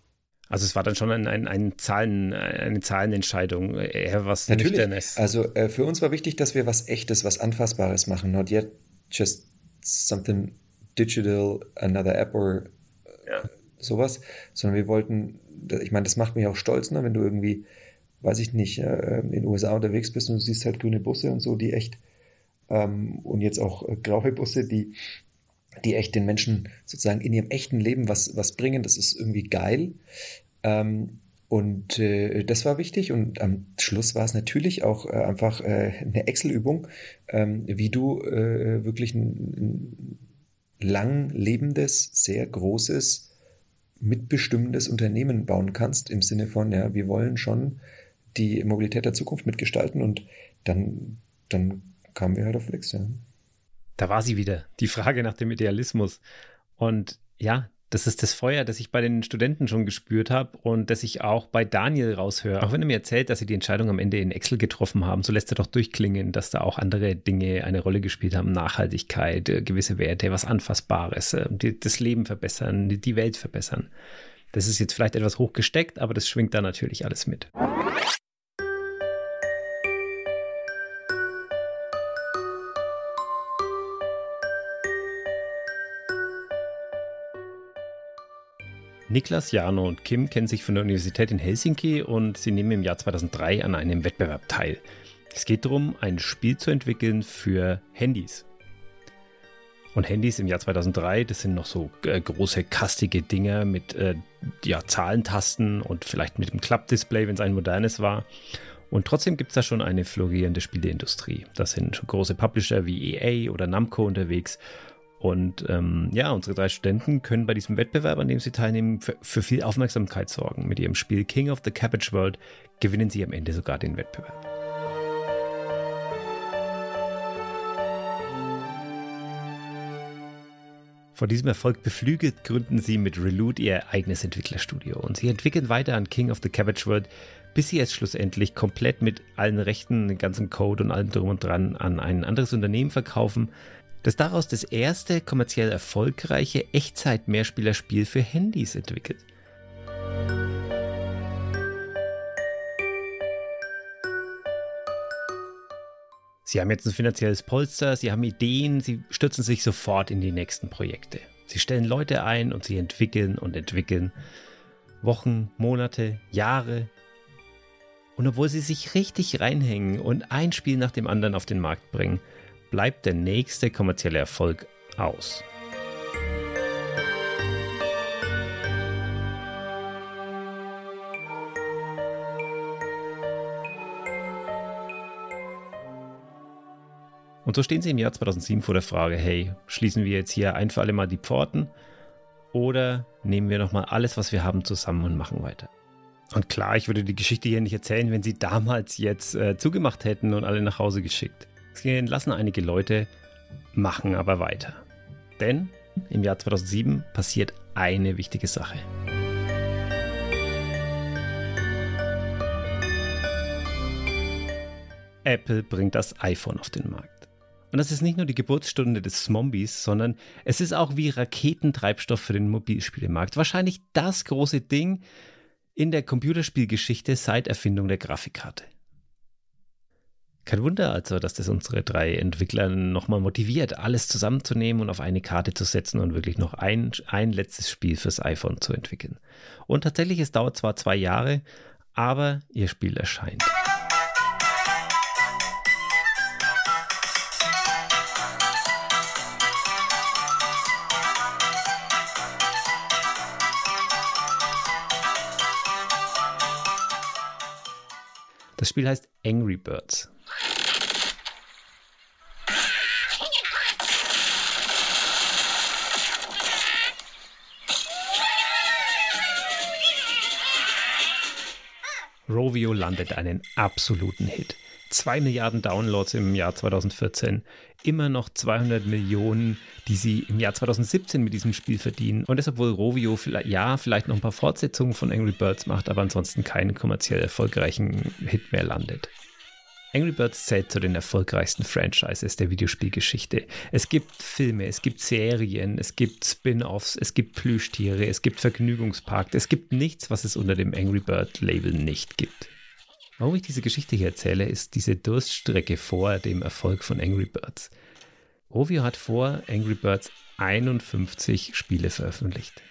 Also es war dann schon ein, ein, ein Zahlen, eine Zahlenentscheidung, eher was Natürlich. Nüchternes. Also äh, für uns war wichtig, dass wir was Echtes, was Anfassbares machen. Not yet just something digital, another app or ja. sowas. Sondern wir wollten, ich meine, das macht mich auch stolz, ne, wenn du irgendwie weiß ich nicht, äh, in den USA unterwegs bist und du siehst halt grüne Busse und so, die echt, ähm, und jetzt auch äh, graue Busse, die, die echt den Menschen sozusagen in ihrem echten Leben was, was bringen, das ist irgendwie geil. Ähm, und äh, das war wichtig. Und am Schluss war es natürlich auch äh, einfach äh, eine Excel-Übung, ähm, wie du äh, wirklich ein, ein lang lebendes, sehr großes, mitbestimmendes Unternehmen bauen kannst, im Sinne von, ja, wir wollen schon die Mobilität der Zukunft mitgestalten und dann, dann kamen wir halt auf Flix, ja. Da war sie wieder, die Frage nach dem Idealismus. Und ja, das ist das Feuer, das ich bei den Studenten schon gespürt habe und das ich auch bei Daniel raushöre. Auch wenn er mir erzählt, dass sie die Entscheidung am Ende in Excel getroffen haben, so lässt er doch durchklingen, dass da auch andere Dinge eine Rolle gespielt haben. Nachhaltigkeit, äh, gewisse Werte, was Anfassbares, äh, das Leben verbessern, die Welt verbessern. Das ist jetzt vielleicht etwas hochgesteckt, aber das schwingt da natürlich alles mit. Niklas, Jano und Kim kennen sich von der Universität in Helsinki und sie nehmen im Jahr 2003 an einem Wettbewerb teil. Es geht darum, ein Spiel zu entwickeln für Handys. Und Handys im Jahr 2003, das sind noch so äh, große, kastige Dinger mit äh, ja, Zahlentasten und vielleicht mit einem Klappdisplay, wenn es ein modernes war. Und trotzdem gibt es da schon eine florierende Spieleindustrie. Da sind schon große Publisher wie EA oder Namco unterwegs Und ähm, ja, unsere drei Studenten können bei diesem Wettbewerb, an dem sie teilnehmen, für, für viel Aufmerksamkeit sorgen. Mit ihrem Spiel King of the Cabbage World gewinnen sie am Ende sogar den Wettbewerb. Vor diesem Erfolg beflügelt gründen sie mit Reloot ihr eigenes Entwicklerstudio und sie entwickeln weiter an King of the Cabbage World, bis sie es schlussendlich komplett mit allen Rechten, dem ganzen Code und allem drum und dran an ein anderes Unternehmen verkaufen, das daraus das erste kommerziell erfolgreiche Echtzeit-Mehrspielerspiel für Handys entwickelt. Sie haben jetzt ein finanzielles Polster, sie haben Ideen, sie stürzen sich sofort in die nächsten Projekte. Sie stellen Leute ein und sie entwickeln und entwickeln. Wochen, Monate, Jahre. Und obwohl sie sich richtig reinhängen und ein Spiel nach dem anderen auf den Markt bringen, bleibt der nächste kommerzielle Erfolg aus. Und so stehen sie im Jahr 2007 vor der Frage, hey, schließen wir jetzt hier ein für alle Mal die Pforten oder nehmen wir nochmal alles, was wir haben, zusammen und machen weiter? Und klar, ich würde die Geschichte hier nicht erzählen, wenn sie damals jetzt äh, zugemacht hätten und alle nach Hause geschickt. Sie entlassen einige Leute, machen aber weiter. Denn im Jahr 2007 passiert eine wichtige Sache. Apple bringt das iPhone auf den Markt. Und das ist nicht nur die Geburtsstunde des Zombies, sondern es ist auch wie Raketentreibstoff für den Mobilspielemarkt. Wahrscheinlich das große Ding in der Computerspielgeschichte seit Erfindung der Grafikkarte. Kein Wunder also, dass das unsere drei Entwickler nochmal motiviert, alles zusammenzunehmen und auf eine Karte zu setzen und wirklich noch ein, ein letztes Spiel fürs iPhone zu entwickeln. Und tatsächlich, es dauert zwar zwei Jahre, aber ihr Spiel erscheint. Das Spiel heißt Angry Birds. Rovio landet einen absoluten Hit. 2 Milliarden Downloads im Jahr 2014, immer noch 200 Millionen, die sie im Jahr 2017 mit diesem Spiel verdienen. Und deshalb wohl Rovio vielleicht, ja, vielleicht noch ein paar Fortsetzungen von Angry Birds macht, aber ansonsten keinen kommerziell erfolgreichen Hit mehr landet. Angry Birds zählt zu den erfolgreichsten Franchises der Videospielgeschichte. Es gibt Filme, es gibt Serien, es gibt Spin-offs, es gibt Plüschtiere, es gibt Vergnügungsparks. Es gibt nichts, was es unter dem Angry Bird Label nicht gibt. Warum ich diese Geschichte hier erzähle, ist diese Durststrecke vor dem Erfolg von Angry Birds. Rovio hat vor Angry Birds 51 Spiele veröffentlicht.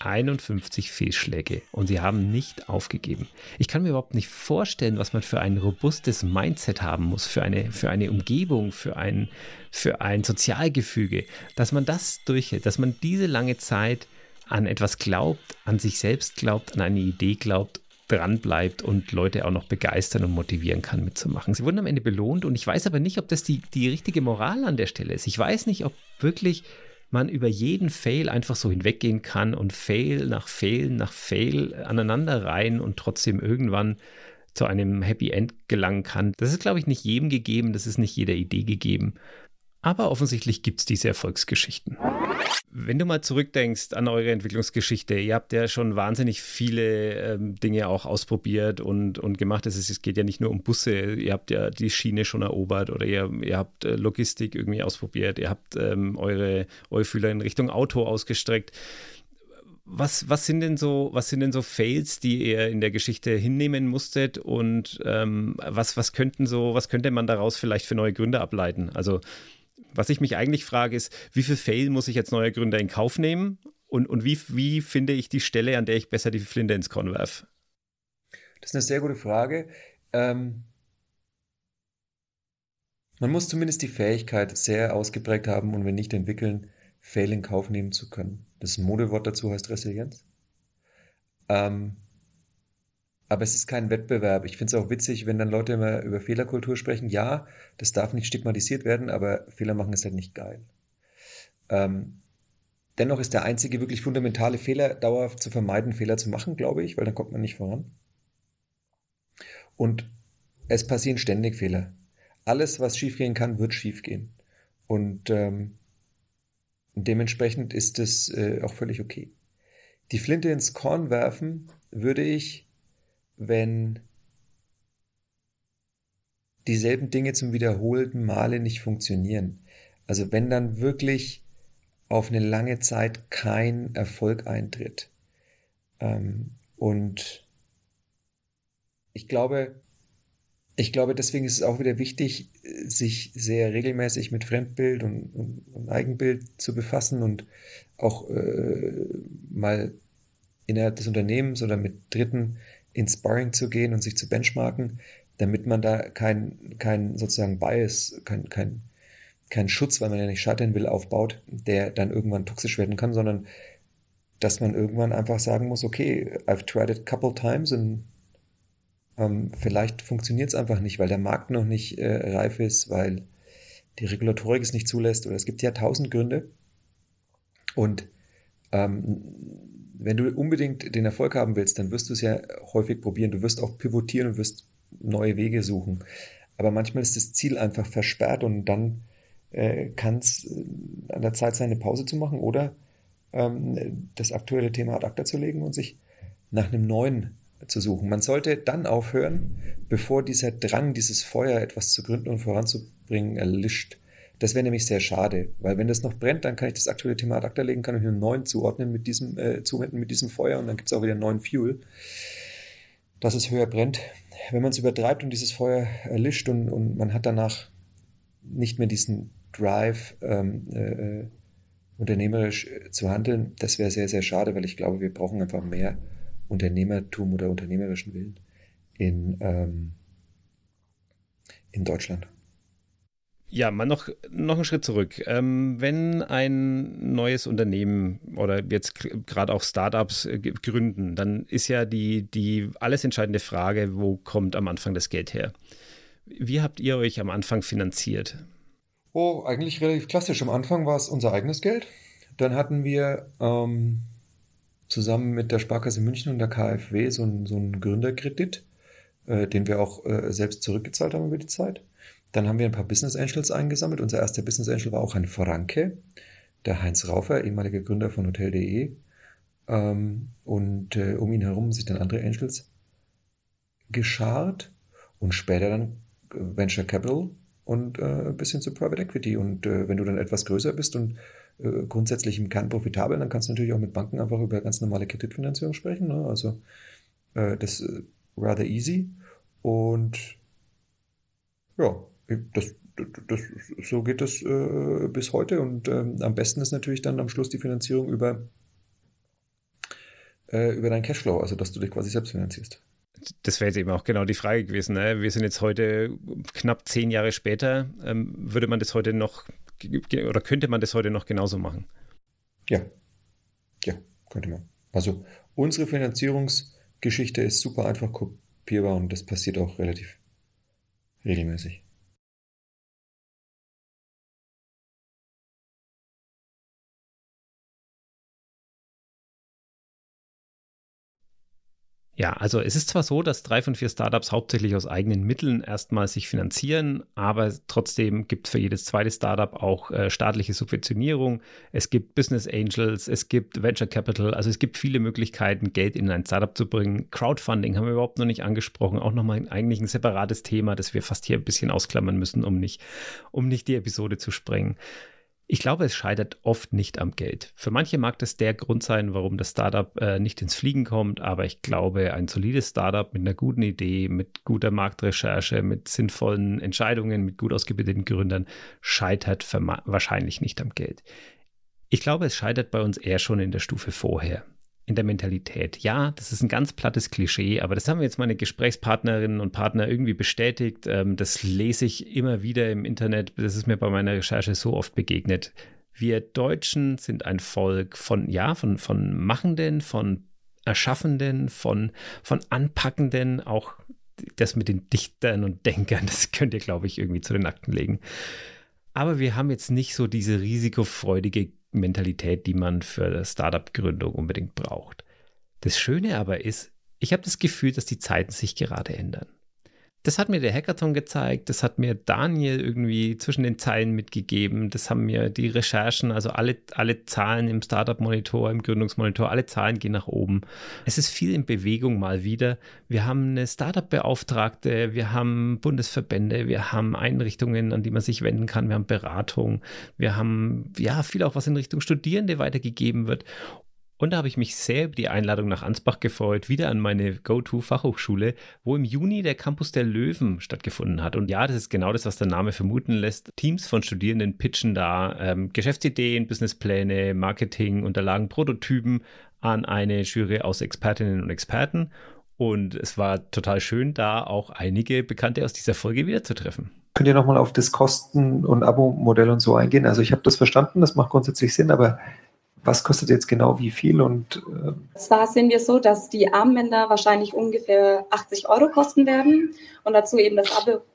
51 Fehlschläge und sie haben nicht aufgegeben. Ich kann mir überhaupt nicht vorstellen, was man für ein robustes Mindset haben muss, für eine, für eine Umgebung, für ein, für ein Sozialgefüge, dass man das durchhält, dass man diese lange Zeit an etwas glaubt, an sich selbst glaubt, an eine Idee glaubt dranbleibt und Leute auch noch begeistern und motivieren kann, mitzumachen. Sie wurden am Ende belohnt und ich weiß aber nicht, ob das die, die richtige Moral an der Stelle ist. Ich weiß nicht, ob wirklich man über jeden Fail einfach so hinweggehen kann und Fail nach Fail nach Fail aneinander rein und trotzdem irgendwann zu einem Happy End gelangen kann. Das ist, glaube ich, nicht jedem gegeben, das ist nicht jeder Idee gegeben. Aber offensichtlich gibt es diese Erfolgsgeschichten. Wenn du mal zurückdenkst an eure Entwicklungsgeschichte, ihr habt ja schon wahnsinnig viele ähm, Dinge auch ausprobiert und, und gemacht. Es, ist, es geht ja nicht nur um Busse, ihr habt ja die Schiene schon erobert oder ihr, ihr habt äh, Logistik irgendwie ausprobiert, ihr habt ähm, eure, eure Fühler in Richtung Auto ausgestreckt. Was, was, sind denn so, was sind denn so Fails, die ihr in der Geschichte hinnehmen musstet und ähm, was, was könnten so, was könnte man daraus vielleicht für neue Gründe ableiten? Also was ich mich eigentlich frage, ist, wie viel Fail muss ich als neuer Gründer in Kauf nehmen? Und, und wie, wie finde ich die Stelle, an der ich besser die Flinte ins Korn werfe? Das ist eine sehr gute Frage. Ähm, man muss zumindest die Fähigkeit sehr ausgeprägt haben und wenn nicht entwickeln, Fail in Kauf nehmen zu können. Das Modewort dazu heißt Resilienz. Ähm, aber es ist kein Wettbewerb. Ich finde es auch witzig, wenn dann Leute immer über Fehlerkultur sprechen. Ja, das darf nicht stigmatisiert werden, aber Fehler machen ist halt nicht geil. Ähm, dennoch ist der einzige wirklich fundamentale Fehler, dauerhaft zu vermeiden, Fehler zu machen, glaube ich, weil dann kommt man nicht voran. Und es passieren ständig Fehler. Alles, was schiefgehen kann, wird schiefgehen. Und ähm, dementsprechend ist es äh, auch völlig okay. Die Flinte ins Korn werfen würde ich, wenn dieselben Dinge zum wiederholten Male nicht funktionieren. Also wenn dann wirklich auf eine lange Zeit kein Erfolg eintritt. Ähm, und ich glaube, ich glaube, deswegen ist es auch wieder wichtig, sich sehr regelmäßig mit Fremdbild und, und, und Eigenbild zu befassen und auch äh, mal innerhalb des Unternehmens oder mit Dritten ins Sparring zu gehen und sich zu benchmarken, damit man da kein, kein sozusagen Bias, kein, kein, kein Schutz, weil man ja nicht scheitern will, aufbaut, der dann irgendwann toxisch werden kann, sondern dass man irgendwann einfach sagen muss, okay, I've tried it a couple times and ähm, vielleicht funktioniert es einfach nicht, weil der Markt noch nicht äh, reif ist, weil die Regulatorik es nicht zulässt oder es gibt ja tausend Gründe. Und ähm, wenn du unbedingt den Erfolg haben willst, dann wirst du es ja häufig probieren. Du wirst auch pivotieren und wirst neue Wege suchen. Aber manchmal ist das Ziel einfach versperrt und dann äh, kann es äh, an der Zeit sein, eine Pause zu machen oder ähm, das aktuelle Thema ad acta zu legen und sich nach einem neuen zu suchen. Man sollte dann aufhören, bevor dieser Drang, dieses Feuer, etwas zu gründen und voranzubringen, erlischt. Das wäre nämlich sehr schade, weil wenn das noch brennt, dann kann ich das aktuelle Thema ad acta legen, kann ich einen neuen zuordnen mit diesem, äh, zuwenden mit diesem Feuer und dann gibt es auch wieder einen neuen Fuel, dass es höher brennt. Wenn man es übertreibt und dieses Feuer erlischt und, und man hat danach nicht mehr diesen Drive, ähm, äh, unternehmerisch äh, zu handeln, das wäre sehr, sehr schade, weil ich glaube, wir brauchen einfach mehr Unternehmertum oder unternehmerischen Willen in, ähm, in Deutschland. Ja, mal noch, noch einen Schritt zurück. Ähm, wenn ein neues Unternehmen oder jetzt gerade auch Startups äh, gründen, dann ist ja die, die alles entscheidende Frage, wo kommt am Anfang das Geld her? Wie habt ihr euch am Anfang finanziert? Oh, eigentlich relativ klassisch. Am Anfang war es unser eigenes Geld. Dann hatten wir ähm, zusammen mit der Sparkasse München und der KfW so einen, so einen Gründerkredit, äh, den wir auch äh, selbst zurückgezahlt haben über die Zeit. Dann haben wir ein paar Business Angels eingesammelt. Unser erster Business Angel war auch ein Franke, der Heinz Raufer, ehemaliger Gründer von Hotel.de. Ähm, und äh, um ihn herum sich dann andere Angels geschart und später dann Venture Capital und äh, bis hin zu Private Equity. Und äh, wenn du dann etwas größer bist und äh, grundsätzlich im Kern profitabel, dann kannst du natürlich auch mit Banken einfach über ganz normale Kreditfinanzierung sprechen. Ne? Also äh, das ist rather easy. Und ja, das, das, so geht das äh, bis heute. Und ähm, am besten ist natürlich dann am Schluss die Finanzierung über, äh, über deinen Cashflow, also dass du dich quasi selbst finanzierst. Das wäre jetzt eben auch genau die Frage gewesen. Ne? Wir sind jetzt heute knapp zehn Jahre später. Ähm, würde man das heute noch oder könnte man das heute noch genauso machen? Ja, ja, könnte man. Also unsere Finanzierungsgeschichte ist super einfach kopierbar und das passiert auch relativ regelmäßig. Ja, also es ist zwar so, dass drei von vier Startups hauptsächlich aus eigenen Mitteln erstmal sich finanzieren, aber trotzdem gibt es für jedes zweite Startup auch äh, staatliche Subventionierung. Es gibt Business Angels, es gibt Venture Capital, also es gibt viele Möglichkeiten, Geld in ein Startup zu bringen. Crowdfunding haben wir überhaupt noch nicht angesprochen, auch nochmal eigentlich ein separates Thema, das wir fast hier ein bisschen ausklammern müssen, um nicht, um nicht die Episode zu sprengen. Ich glaube, es scheitert oft nicht am Geld. Für manche mag das der Grund sein, warum das Startup äh, nicht ins Fliegen kommt, aber ich glaube, ein solides Startup mit einer guten Idee, mit guter Marktrecherche, mit sinnvollen Entscheidungen, mit gut ausgebildeten Gründern scheitert wahrscheinlich nicht am Geld. Ich glaube, es scheitert bei uns eher schon in der Stufe vorher in der Mentalität. Ja, das ist ein ganz plattes Klischee, aber das haben jetzt meine Gesprächspartnerinnen und Partner irgendwie bestätigt. Ähm, das lese ich immer wieder im Internet. Das ist mir bei meiner Recherche so oft begegnet. Wir Deutschen sind ein Volk von, ja, von, von Machenden, von Erschaffenden, von, von Anpackenden, auch das mit den Dichtern und Denkern, das könnt ihr, glaube ich, irgendwie zu den Akten legen. Aber wir haben jetzt nicht so diese risikofreudige Mentalität, die man für Startup-Gründung unbedingt braucht. Das Schöne aber ist, ich habe das Gefühl, dass die Zeiten sich gerade ändern das hat mir der Hackathon gezeigt, das hat mir Daniel irgendwie zwischen den Zeilen mitgegeben, das haben mir die Recherchen, also alle, alle Zahlen im Startup-Monitor, im Gründungsmonitor, alle Zahlen gehen nach oben. Es ist viel in Bewegung mal wieder. Wir haben eine Startup-Beauftragte, wir haben Bundesverbände, wir haben Einrichtungen, an die man sich wenden kann, wir haben Beratung, wir haben ja viel auch, was in Richtung Studierende weitergegeben wird. Und da habe ich mich sehr über die Einladung nach Ansbach gefreut, wieder an meine Go-To-Fachhochschule, wo im Juni der Campus der Löwen stattgefunden hat. Und ja, das ist genau das, was der Name vermuten lässt. Teams von Studierenden pitchen da ähm, Geschäftsideen, Businesspläne, Marketing, Unterlagen, Prototypen an eine Jury aus Expertinnen und Experten. Und es war total schön, da auch einige Bekannte aus dieser Folge wiederzutreffen. Könnt ihr nochmal auf das Kosten- und Abo-Modell und so eingehen? Also ich habe das verstanden, das macht grundsätzlich Sinn, aber was kostet jetzt genau wie viel? Und äh zwar sehen wir so, dass die Armbänder wahrscheinlich ungefähr 80 Euro kosten werden und dazu eben das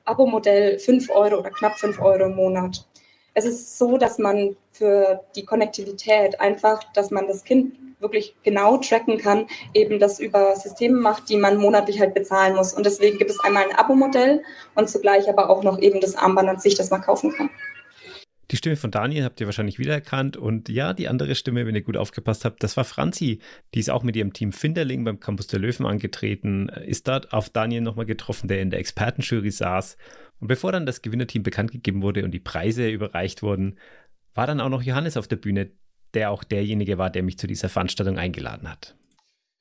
Abo-Modell 5 Euro oder knapp 5 Euro im Monat. Es ist so, dass man für die Konnektivität einfach, dass man das Kind wirklich genau tracken kann, eben das über Systeme macht, die man monatlich halt bezahlen muss. Und deswegen gibt es einmal ein Abo-Modell und zugleich aber auch noch eben das Armband an sich, das man kaufen kann. Die Stimme von Daniel habt ihr wahrscheinlich wiedererkannt. Und ja, die andere Stimme, wenn ihr gut aufgepasst habt, das war Franzi. Die ist auch mit ihrem Team Finderling beim Campus der Löwen angetreten, ist dort auf Daniel nochmal getroffen, der in der Expertenjury saß. Und bevor dann das Gewinnerteam bekannt gegeben wurde und die Preise überreicht wurden, war dann auch noch Johannes auf der Bühne, der auch derjenige war, der mich zu dieser Veranstaltung eingeladen hat.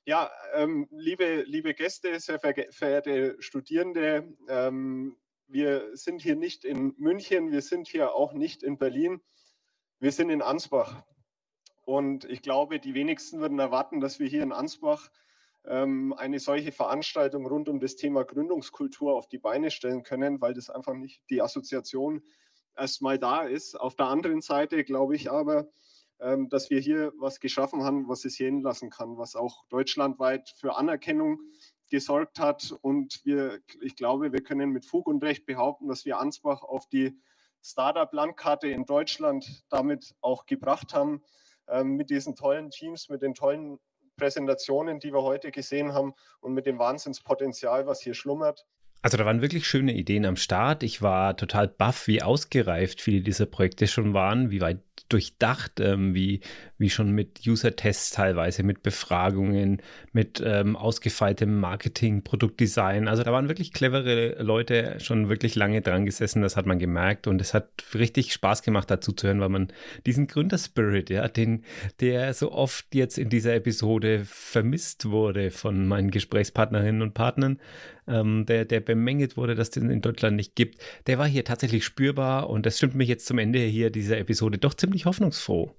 Ja, ähm, liebe, liebe Gäste, sehr verehrte Studierende, ähm, wir sind hier nicht in München, wir sind hier auch nicht in Berlin, wir sind in Ansbach. Und ich glaube, die wenigsten würden erwarten, dass wir hier in Ansbach ähm, eine solche Veranstaltung rund um das Thema Gründungskultur auf die Beine stellen können, weil das einfach nicht die Assoziation erstmal da ist. Auf der anderen Seite glaube ich aber, ähm, dass wir hier was geschaffen haben, was es sehen lassen kann, was auch deutschlandweit für Anerkennung gesorgt hat. Und wir, ich glaube, wir können mit Fug und Recht behaupten, dass wir Ansbach auf die Startup-Landkarte in Deutschland damit auch gebracht haben, ähm, mit diesen tollen Teams, mit den tollen Präsentationen, die wir heute gesehen haben und mit dem Wahnsinnspotenzial, was hier schlummert. Also da waren wirklich schöne Ideen am Start. Ich war total baff, wie ausgereift viele dieser Projekte schon waren, wie weit durchdacht, ähm, wie, wie schon mit User-Tests teilweise, mit Befragungen, mit ähm, ausgefeiltem Marketing, Produktdesign. Also da waren wirklich clevere Leute schon wirklich lange dran gesessen, das hat man gemerkt und es hat richtig Spaß gemacht dazu zu hören, weil man diesen Gründerspirit, ja, den, der so oft jetzt in dieser Episode vermisst wurde von meinen Gesprächspartnerinnen und Partnern, ähm, der, der bemängelt wurde, dass es den in Deutschland nicht gibt, der war hier tatsächlich spürbar und das stimmt mich jetzt zum Ende hier dieser Episode doch ziemlich hoffnungsfroh.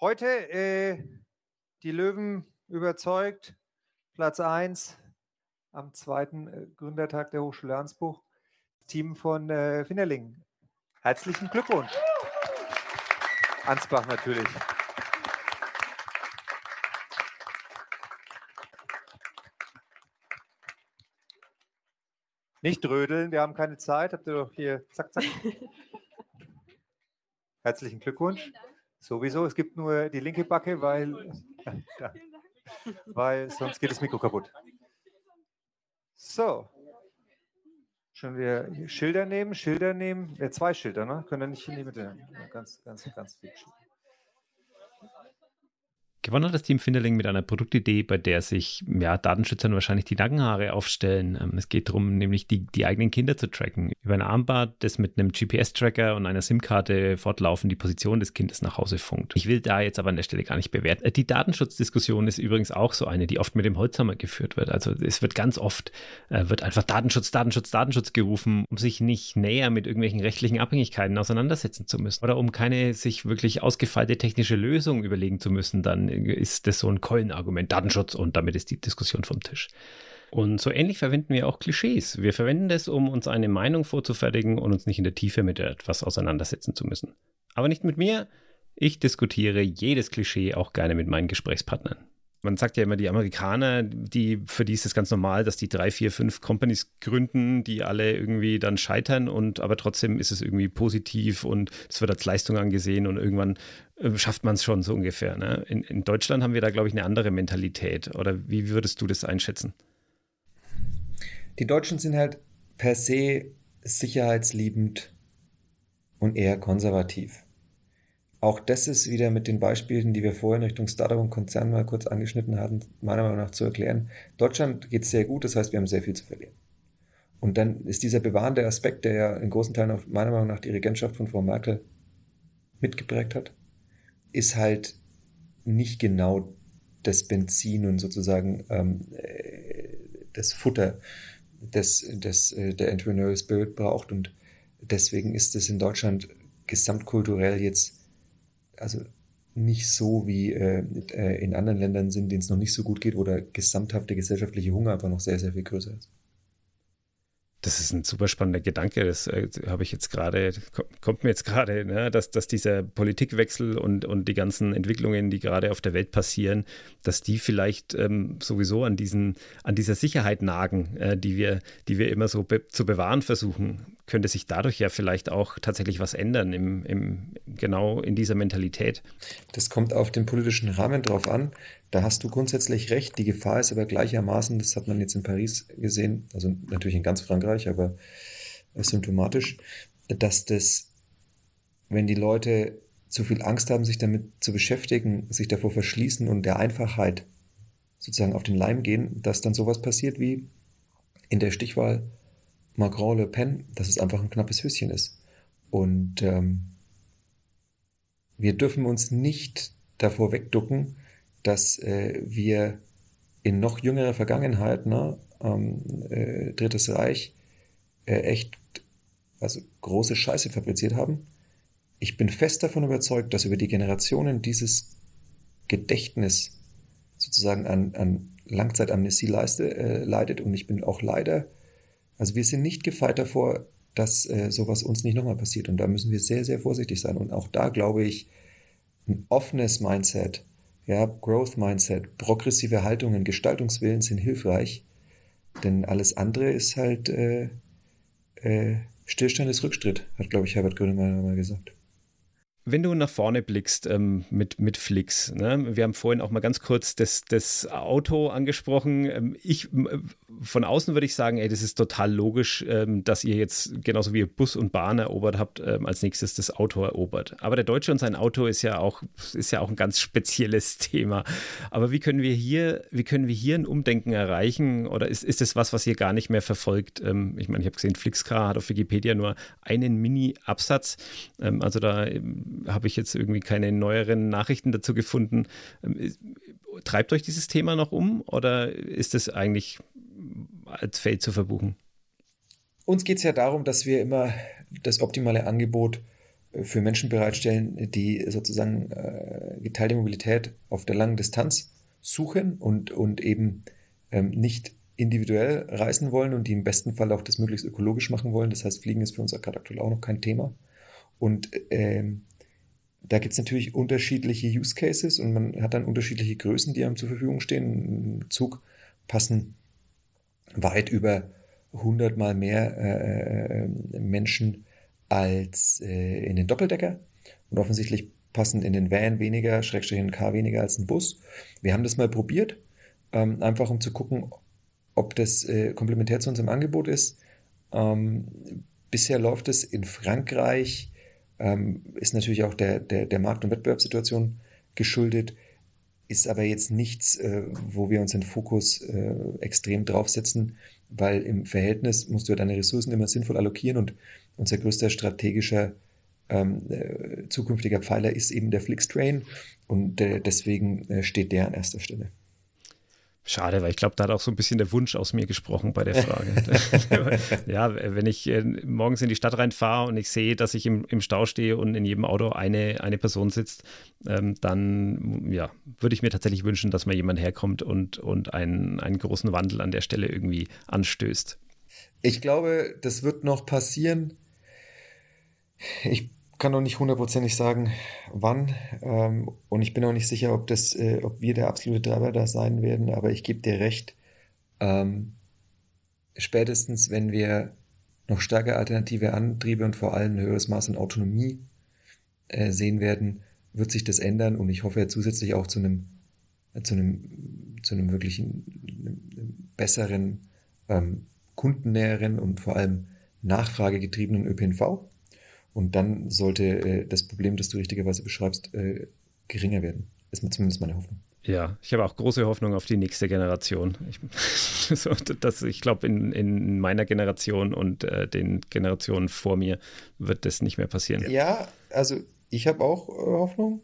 Heute äh, die Löwen überzeugt, Platz 1 am zweiten äh, Gründertag der Hochschule Ansbuch, Team von äh, Finnerling. Herzlichen Glückwunsch. Ansbach natürlich. Nicht rödeln, wir haben keine Zeit. Habt ihr doch hier, zack, zack. Herzlichen Glückwunsch. Sowieso, es gibt nur die linke Backe, weil, weil sonst geht das Mikro kaputt. So. Schon wieder Schilder nehmen, Schilder nehmen. Ja, zwei Schilder, ne? Können wir nicht in die Mitte. Ganz, ganz, ganz viel Schilder. Gewonnen hat das Team Finderling mit einer Produktidee, bei der sich ja, Datenschützern wahrscheinlich die Nackenhaare aufstellen. Ähm, es geht darum, nämlich die, die eigenen Kinder zu tracken. Über ein Armband, das mit einem GPS-Tracker und einer SIM-Karte fortlaufend die Position des Kindes nach Hause funkt. Ich will da jetzt aber an der Stelle gar nicht bewerten. Äh, die Datenschutzdiskussion ist übrigens auch so eine, die oft mit dem Holzhammer geführt wird. Also es wird ganz oft, äh, wird einfach Datenschutz, Datenschutz, Datenschutz gerufen, um sich nicht näher mit irgendwelchen rechtlichen Abhängigkeiten auseinandersetzen zu müssen. Oder um keine sich wirklich ausgefeilte technische Lösung überlegen zu müssen, dann ist das so ein Keulenargument, Datenschutz und damit ist die Diskussion vom Tisch. Und so ähnlich verwenden wir auch Klischees. Wir verwenden das, um uns eine Meinung vorzufertigen und uns nicht in der Tiefe mit etwas auseinandersetzen zu müssen. Aber nicht mit mir. Ich diskutiere jedes Klischee auch gerne mit meinen Gesprächspartnern. Man sagt ja immer, die Amerikaner, die, für die ist es ganz normal, dass die drei, vier, fünf Companies gründen, die alle irgendwie dann scheitern und aber trotzdem ist es irgendwie positiv und es wird als Leistung angesehen und irgendwann schafft man es schon so ungefähr. Ne? In, in Deutschland haben wir da, glaube ich, eine andere Mentalität. Oder wie würdest du das einschätzen? Die Deutschen sind halt per se sicherheitsliebend und eher konservativ. Auch das ist wieder mit den Beispielen, die wir vorhin Richtung Startup und Konzern mal kurz angeschnitten hatten, meiner Meinung nach zu erklären. Deutschland geht sehr gut, das heißt, wir haben sehr viel zu verlieren. Und dann ist dieser bewahrende Aspekt, der ja in großen Teilen auch meiner Meinung nach die Regentschaft von Frau Merkel mitgeprägt hat, ist halt nicht genau das Benzin und sozusagen ähm, äh, das Futter, das, das äh, der Entrepreneurial Spirit braucht. Und deswegen ist es in Deutschland gesamtkulturell jetzt also nicht so wie äh, äh, in anderen Ländern sind, denen es noch nicht so gut geht, wo der gesamthafte gesellschaftliche Hunger einfach noch sehr, sehr viel größer ist. Das ist ein super spannender Gedanke. Das äh, habe ich jetzt gerade, kommt mir jetzt gerade, ne, dass, dass dieser Politikwechsel und, und die ganzen Entwicklungen, die gerade auf der Welt passieren, dass die vielleicht ähm, sowieso an, diesen, an dieser Sicherheit nagen, äh, die, wir, die wir immer so be zu bewahren versuchen könnte sich dadurch ja vielleicht auch tatsächlich was ändern, im, im, genau in dieser Mentalität. Das kommt auf den politischen Rahmen drauf an. Da hast du grundsätzlich recht. Die Gefahr ist aber gleichermaßen, das hat man jetzt in Paris gesehen, also natürlich in ganz Frankreich, aber symptomatisch, dass das, wenn die Leute zu viel Angst haben, sich damit zu beschäftigen, sich davor verschließen und der Einfachheit sozusagen auf den Leim gehen, dass dann sowas passiert wie in der Stichwahl Macron Le Pen, dass es einfach ein knappes Höschen ist. Und ähm, wir dürfen uns nicht davor wegducken, dass äh, wir in noch jüngerer Vergangenheit, ne, ähm, äh, Drittes Reich, äh, echt also große Scheiße fabriziert haben. Ich bin fest davon überzeugt, dass über die Generationen dieses Gedächtnis sozusagen an, an Langzeitamnesie leiste, äh, leidet und ich bin auch leider also wir sind nicht gefeit davor, dass äh, sowas uns nicht nochmal passiert. Und da müssen wir sehr, sehr vorsichtig sein. Und auch da glaube ich, ein offenes Mindset, ja, Growth Mindset, progressive Haltungen, Gestaltungswillen sind hilfreich. Denn alles andere ist halt äh, äh, Stillstand ist Rückschritt, hat, glaube ich, Herbert Grönemeyer mal gesagt. Wenn du nach vorne blickst ähm, mit, mit Flix, ne? wir haben vorhin auch mal ganz kurz das, das Auto angesprochen. Ähm, ich, von außen würde ich sagen, ey, das ist total logisch, ähm, dass ihr jetzt genauso wie ihr Bus und Bahn erobert habt, ähm, als nächstes das Auto erobert. Aber der Deutsche und sein Auto ist ja auch, ist ja auch ein ganz spezielles Thema. Aber wie können wir hier, wie können wir hier ein Umdenken erreichen? Oder ist, ist das was, was ihr gar nicht mehr verfolgt? Ähm, ich meine, ich habe gesehen, Flixcar hat auf Wikipedia nur einen Mini-Absatz. Ähm, also da habe ich jetzt irgendwie keine neueren Nachrichten dazu gefunden. Ähm, treibt euch dieses Thema noch um oder ist es eigentlich als Feld zu verbuchen? Uns geht es ja darum, dass wir immer das optimale Angebot äh, für Menschen bereitstellen, die sozusagen äh, geteilte Mobilität auf der langen Distanz suchen und, und eben ähm, nicht individuell reisen wollen und die im besten Fall auch das möglichst ökologisch machen wollen. Das heißt, Fliegen ist für uns gerade aktuell auch noch kein Thema. Und ähm, da gibt es natürlich unterschiedliche Use Cases und man hat dann unterschiedliche Größen, die einem zur Verfügung stehen. Im Zug passen weit über 100 mal mehr äh, äh, Menschen als äh, in den Doppeldecker und offensichtlich passen in den Van weniger, Schrägstrich in den Car weniger als ein Bus. Wir haben das mal probiert, ähm, einfach um zu gucken, ob das äh, komplementär zu unserem Angebot ist. Ähm, bisher läuft es in Frankreich ist natürlich auch der, der, der Markt- und Wettbewerbssituation geschuldet, ist aber jetzt nichts, äh, wo wir uns den Fokus äh, extrem draufsetzen, weil im Verhältnis musst du deine Ressourcen immer sinnvoll allokieren und unser größter strategischer ähm, äh, zukünftiger Pfeiler ist eben der Flixtrain und deswegen steht der an erster Stelle. Schade, weil ich glaube, da hat auch so ein bisschen der Wunsch aus mir gesprochen bei der Frage. ja, wenn ich äh, morgens in die Stadt reinfahre und ich sehe, dass ich im, im Stau stehe und in jedem Auto eine, eine Person sitzt, ähm, dann ja, würde ich mir tatsächlich wünschen, dass mal jemand herkommt und, und einen, einen großen Wandel an der Stelle irgendwie anstößt. Ich glaube, das wird noch passieren. Ich kann noch nicht hundertprozentig sagen, wann. Ähm, und ich bin auch nicht sicher, ob, das, äh, ob wir der absolute Treiber da sein werden. Aber ich gebe dir recht. Ähm, spätestens, wenn wir noch stärker alternative Antriebe und vor allem ein höheres Maß an Autonomie äh, sehen werden, wird sich das ändern. Und ich hoffe zusätzlich auch zu einem, zu einem, zu einem wirklichen besseren, ähm, kundennäheren und vor allem nachfragegetriebenen ÖPNV und dann sollte äh, das Problem, das du richtigerweise beschreibst, äh, geringer werden. Ist zumindest meine Hoffnung. Ja, ich habe auch große Hoffnung auf die nächste Generation. Ich, so, das, ich glaube, in, in meiner Generation und äh, den Generationen vor mir wird das nicht mehr passieren. Ja, also ich habe auch äh, Hoffnung.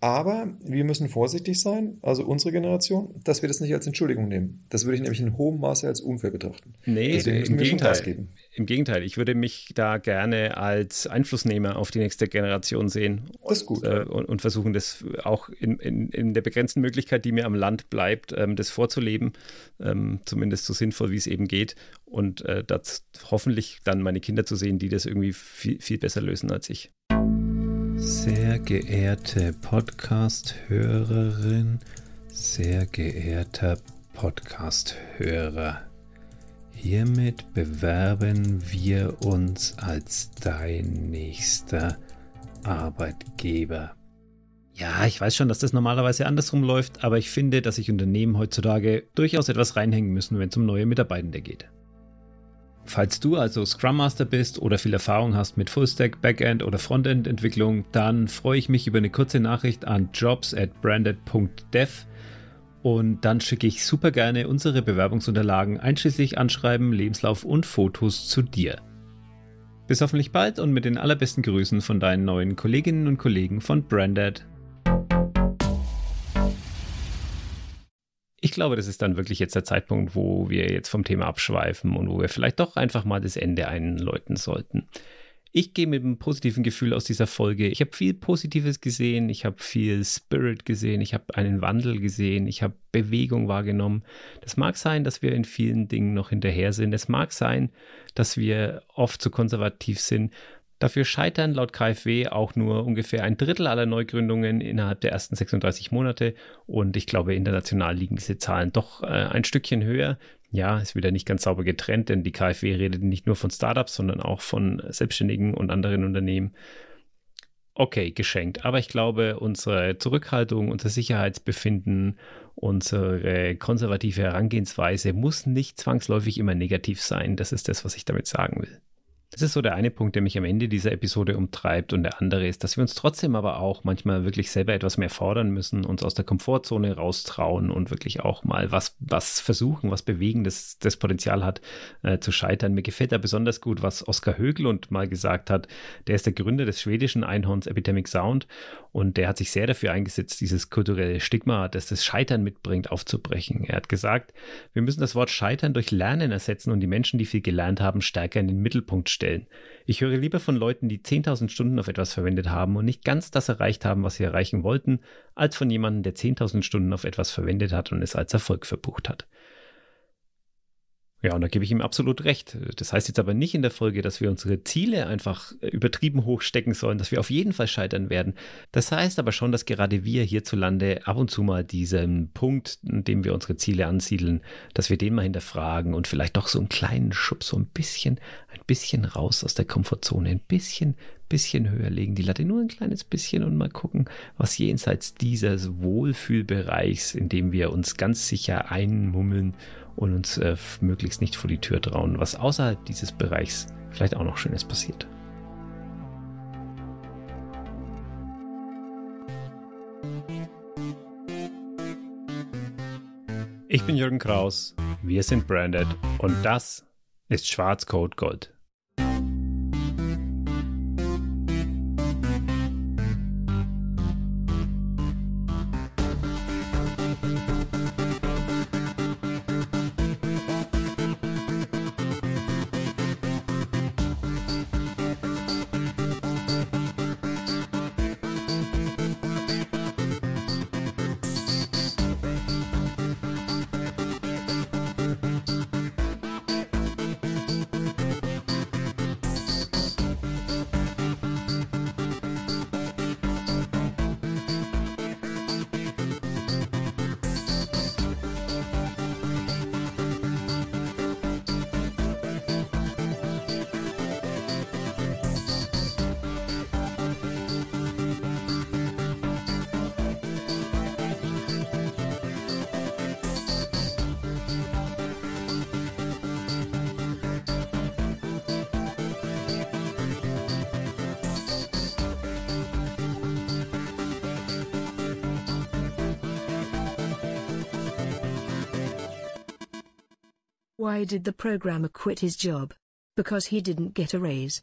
Aber wir müssen vorsichtig sein, also unsere Generation, dass wir das nicht als Entschuldigung nehmen. Das würde ich nämlich in hohem Maße als unfair betrachten. Nee, im Gegenteil. Im Gegenteil, ich würde mich da gerne als Einflussnehmer auf die nächste Generation sehen. Das ist gut. Äh, und, und, versuchen, das auch in, in, in, der begrenzten Möglichkeit, die mir am Land bleibt, ähm, das vorzuleben. Ähm, zumindest so sinnvoll, wie es eben geht. Und äh, das hoffentlich dann meine Kinder zu sehen, die das irgendwie viel, viel besser lösen als ich. Sehr geehrte Podcast-Hörerin, sehr geehrter Podcast-Hörer, hiermit bewerben wir uns als dein nächster Arbeitgeber. Ja, ich weiß schon, dass das normalerweise andersrum läuft, aber ich finde, dass sich Unternehmen heutzutage durchaus etwas reinhängen müssen, wenn es um neue Mitarbeitende geht. Falls du also Scrum Master bist oder viel Erfahrung hast mit Fullstack, Backend oder Frontend Entwicklung, dann freue ich mich über eine kurze Nachricht an jobs at branded.dev und dann schicke ich super gerne unsere Bewerbungsunterlagen einschließlich Anschreiben, Lebenslauf und Fotos zu dir. Bis hoffentlich bald und mit den allerbesten Grüßen von deinen neuen Kolleginnen und Kollegen von Branded. Ich glaube, das ist dann wirklich jetzt der Zeitpunkt, wo wir jetzt vom Thema abschweifen und wo wir vielleicht doch einfach mal das Ende einläuten sollten. Ich gehe mit einem positiven Gefühl aus dieser Folge. Ich habe viel Positives gesehen, ich habe viel Spirit gesehen, ich habe einen Wandel gesehen, ich habe Bewegung wahrgenommen. Das mag sein, dass wir in vielen Dingen noch hinterher sind. Es mag sein, dass wir oft zu konservativ sind. Dafür scheitern laut KfW auch nur ungefähr ein Drittel aller Neugründungen innerhalb der ersten 36 Monate. Und ich glaube, international liegen diese Zahlen doch äh, ein Stückchen höher. Ja, ist wieder nicht ganz sauber getrennt, denn die KfW redet nicht nur von Startups, sondern auch von Selbstständigen und anderen Unternehmen. Okay, geschenkt. Aber ich glaube, unsere Zurückhaltung, unser Sicherheitsbefinden, unsere konservative Herangehensweise muss nicht zwangsläufig immer negativ sein. Das ist das, was ich damit sagen will. Das ist so der eine Punkt, der mich am Ende dieser Episode umtreibt. Und der andere ist, dass wir uns trotzdem aber auch manchmal wirklich selber etwas mehr fordern müssen, uns aus der Komfortzone raustrauen und wirklich auch mal was, was versuchen, was bewegen, das, das Potenzial hat, äh, zu scheitern. Mir gefällt da besonders gut, was Oskar Höglund mal gesagt hat. Der ist der Gründer des schwedischen Einhorns Epidemic Sound und der hat sich sehr dafür eingesetzt, dieses kulturelle Stigma, das das Scheitern mitbringt, aufzubrechen. Er hat gesagt, wir müssen das Wort Scheitern durch Lernen ersetzen und die Menschen, die viel gelernt haben, stärker in den Mittelpunkt stellen. Ich höre lieber von Leuten, die 10.000 Stunden auf etwas verwendet haben und nicht ganz das erreicht haben, was sie erreichen wollten, als von jemandem, der 10.000 Stunden auf etwas verwendet hat und es als Erfolg verbucht hat. Ja, und da gebe ich ihm absolut recht. Das heißt jetzt aber nicht in der Folge, dass wir unsere Ziele einfach übertrieben hoch stecken sollen, dass wir auf jeden Fall scheitern werden. Das heißt aber schon, dass gerade wir hierzulande ab und zu mal diesen Punkt, in dem wir unsere Ziele ansiedeln, dass wir den mal hinterfragen und vielleicht doch so einen kleinen Schub, so ein bisschen, ein bisschen raus aus der Komfortzone, ein bisschen, bisschen höher legen, die Latte nur ein kleines bisschen und mal gucken, was jenseits dieses Wohlfühlbereichs, in dem wir uns ganz sicher einmummeln und uns äh, möglichst nicht vor die Tür trauen, was außerhalb dieses Bereichs vielleicht auch noch Schönes passiert. Ich bin Jürgen Kraus, wir sind Branded und das ist Schwarzcode Gold. Why did the programmer quit his job? Because he didn't get a raise.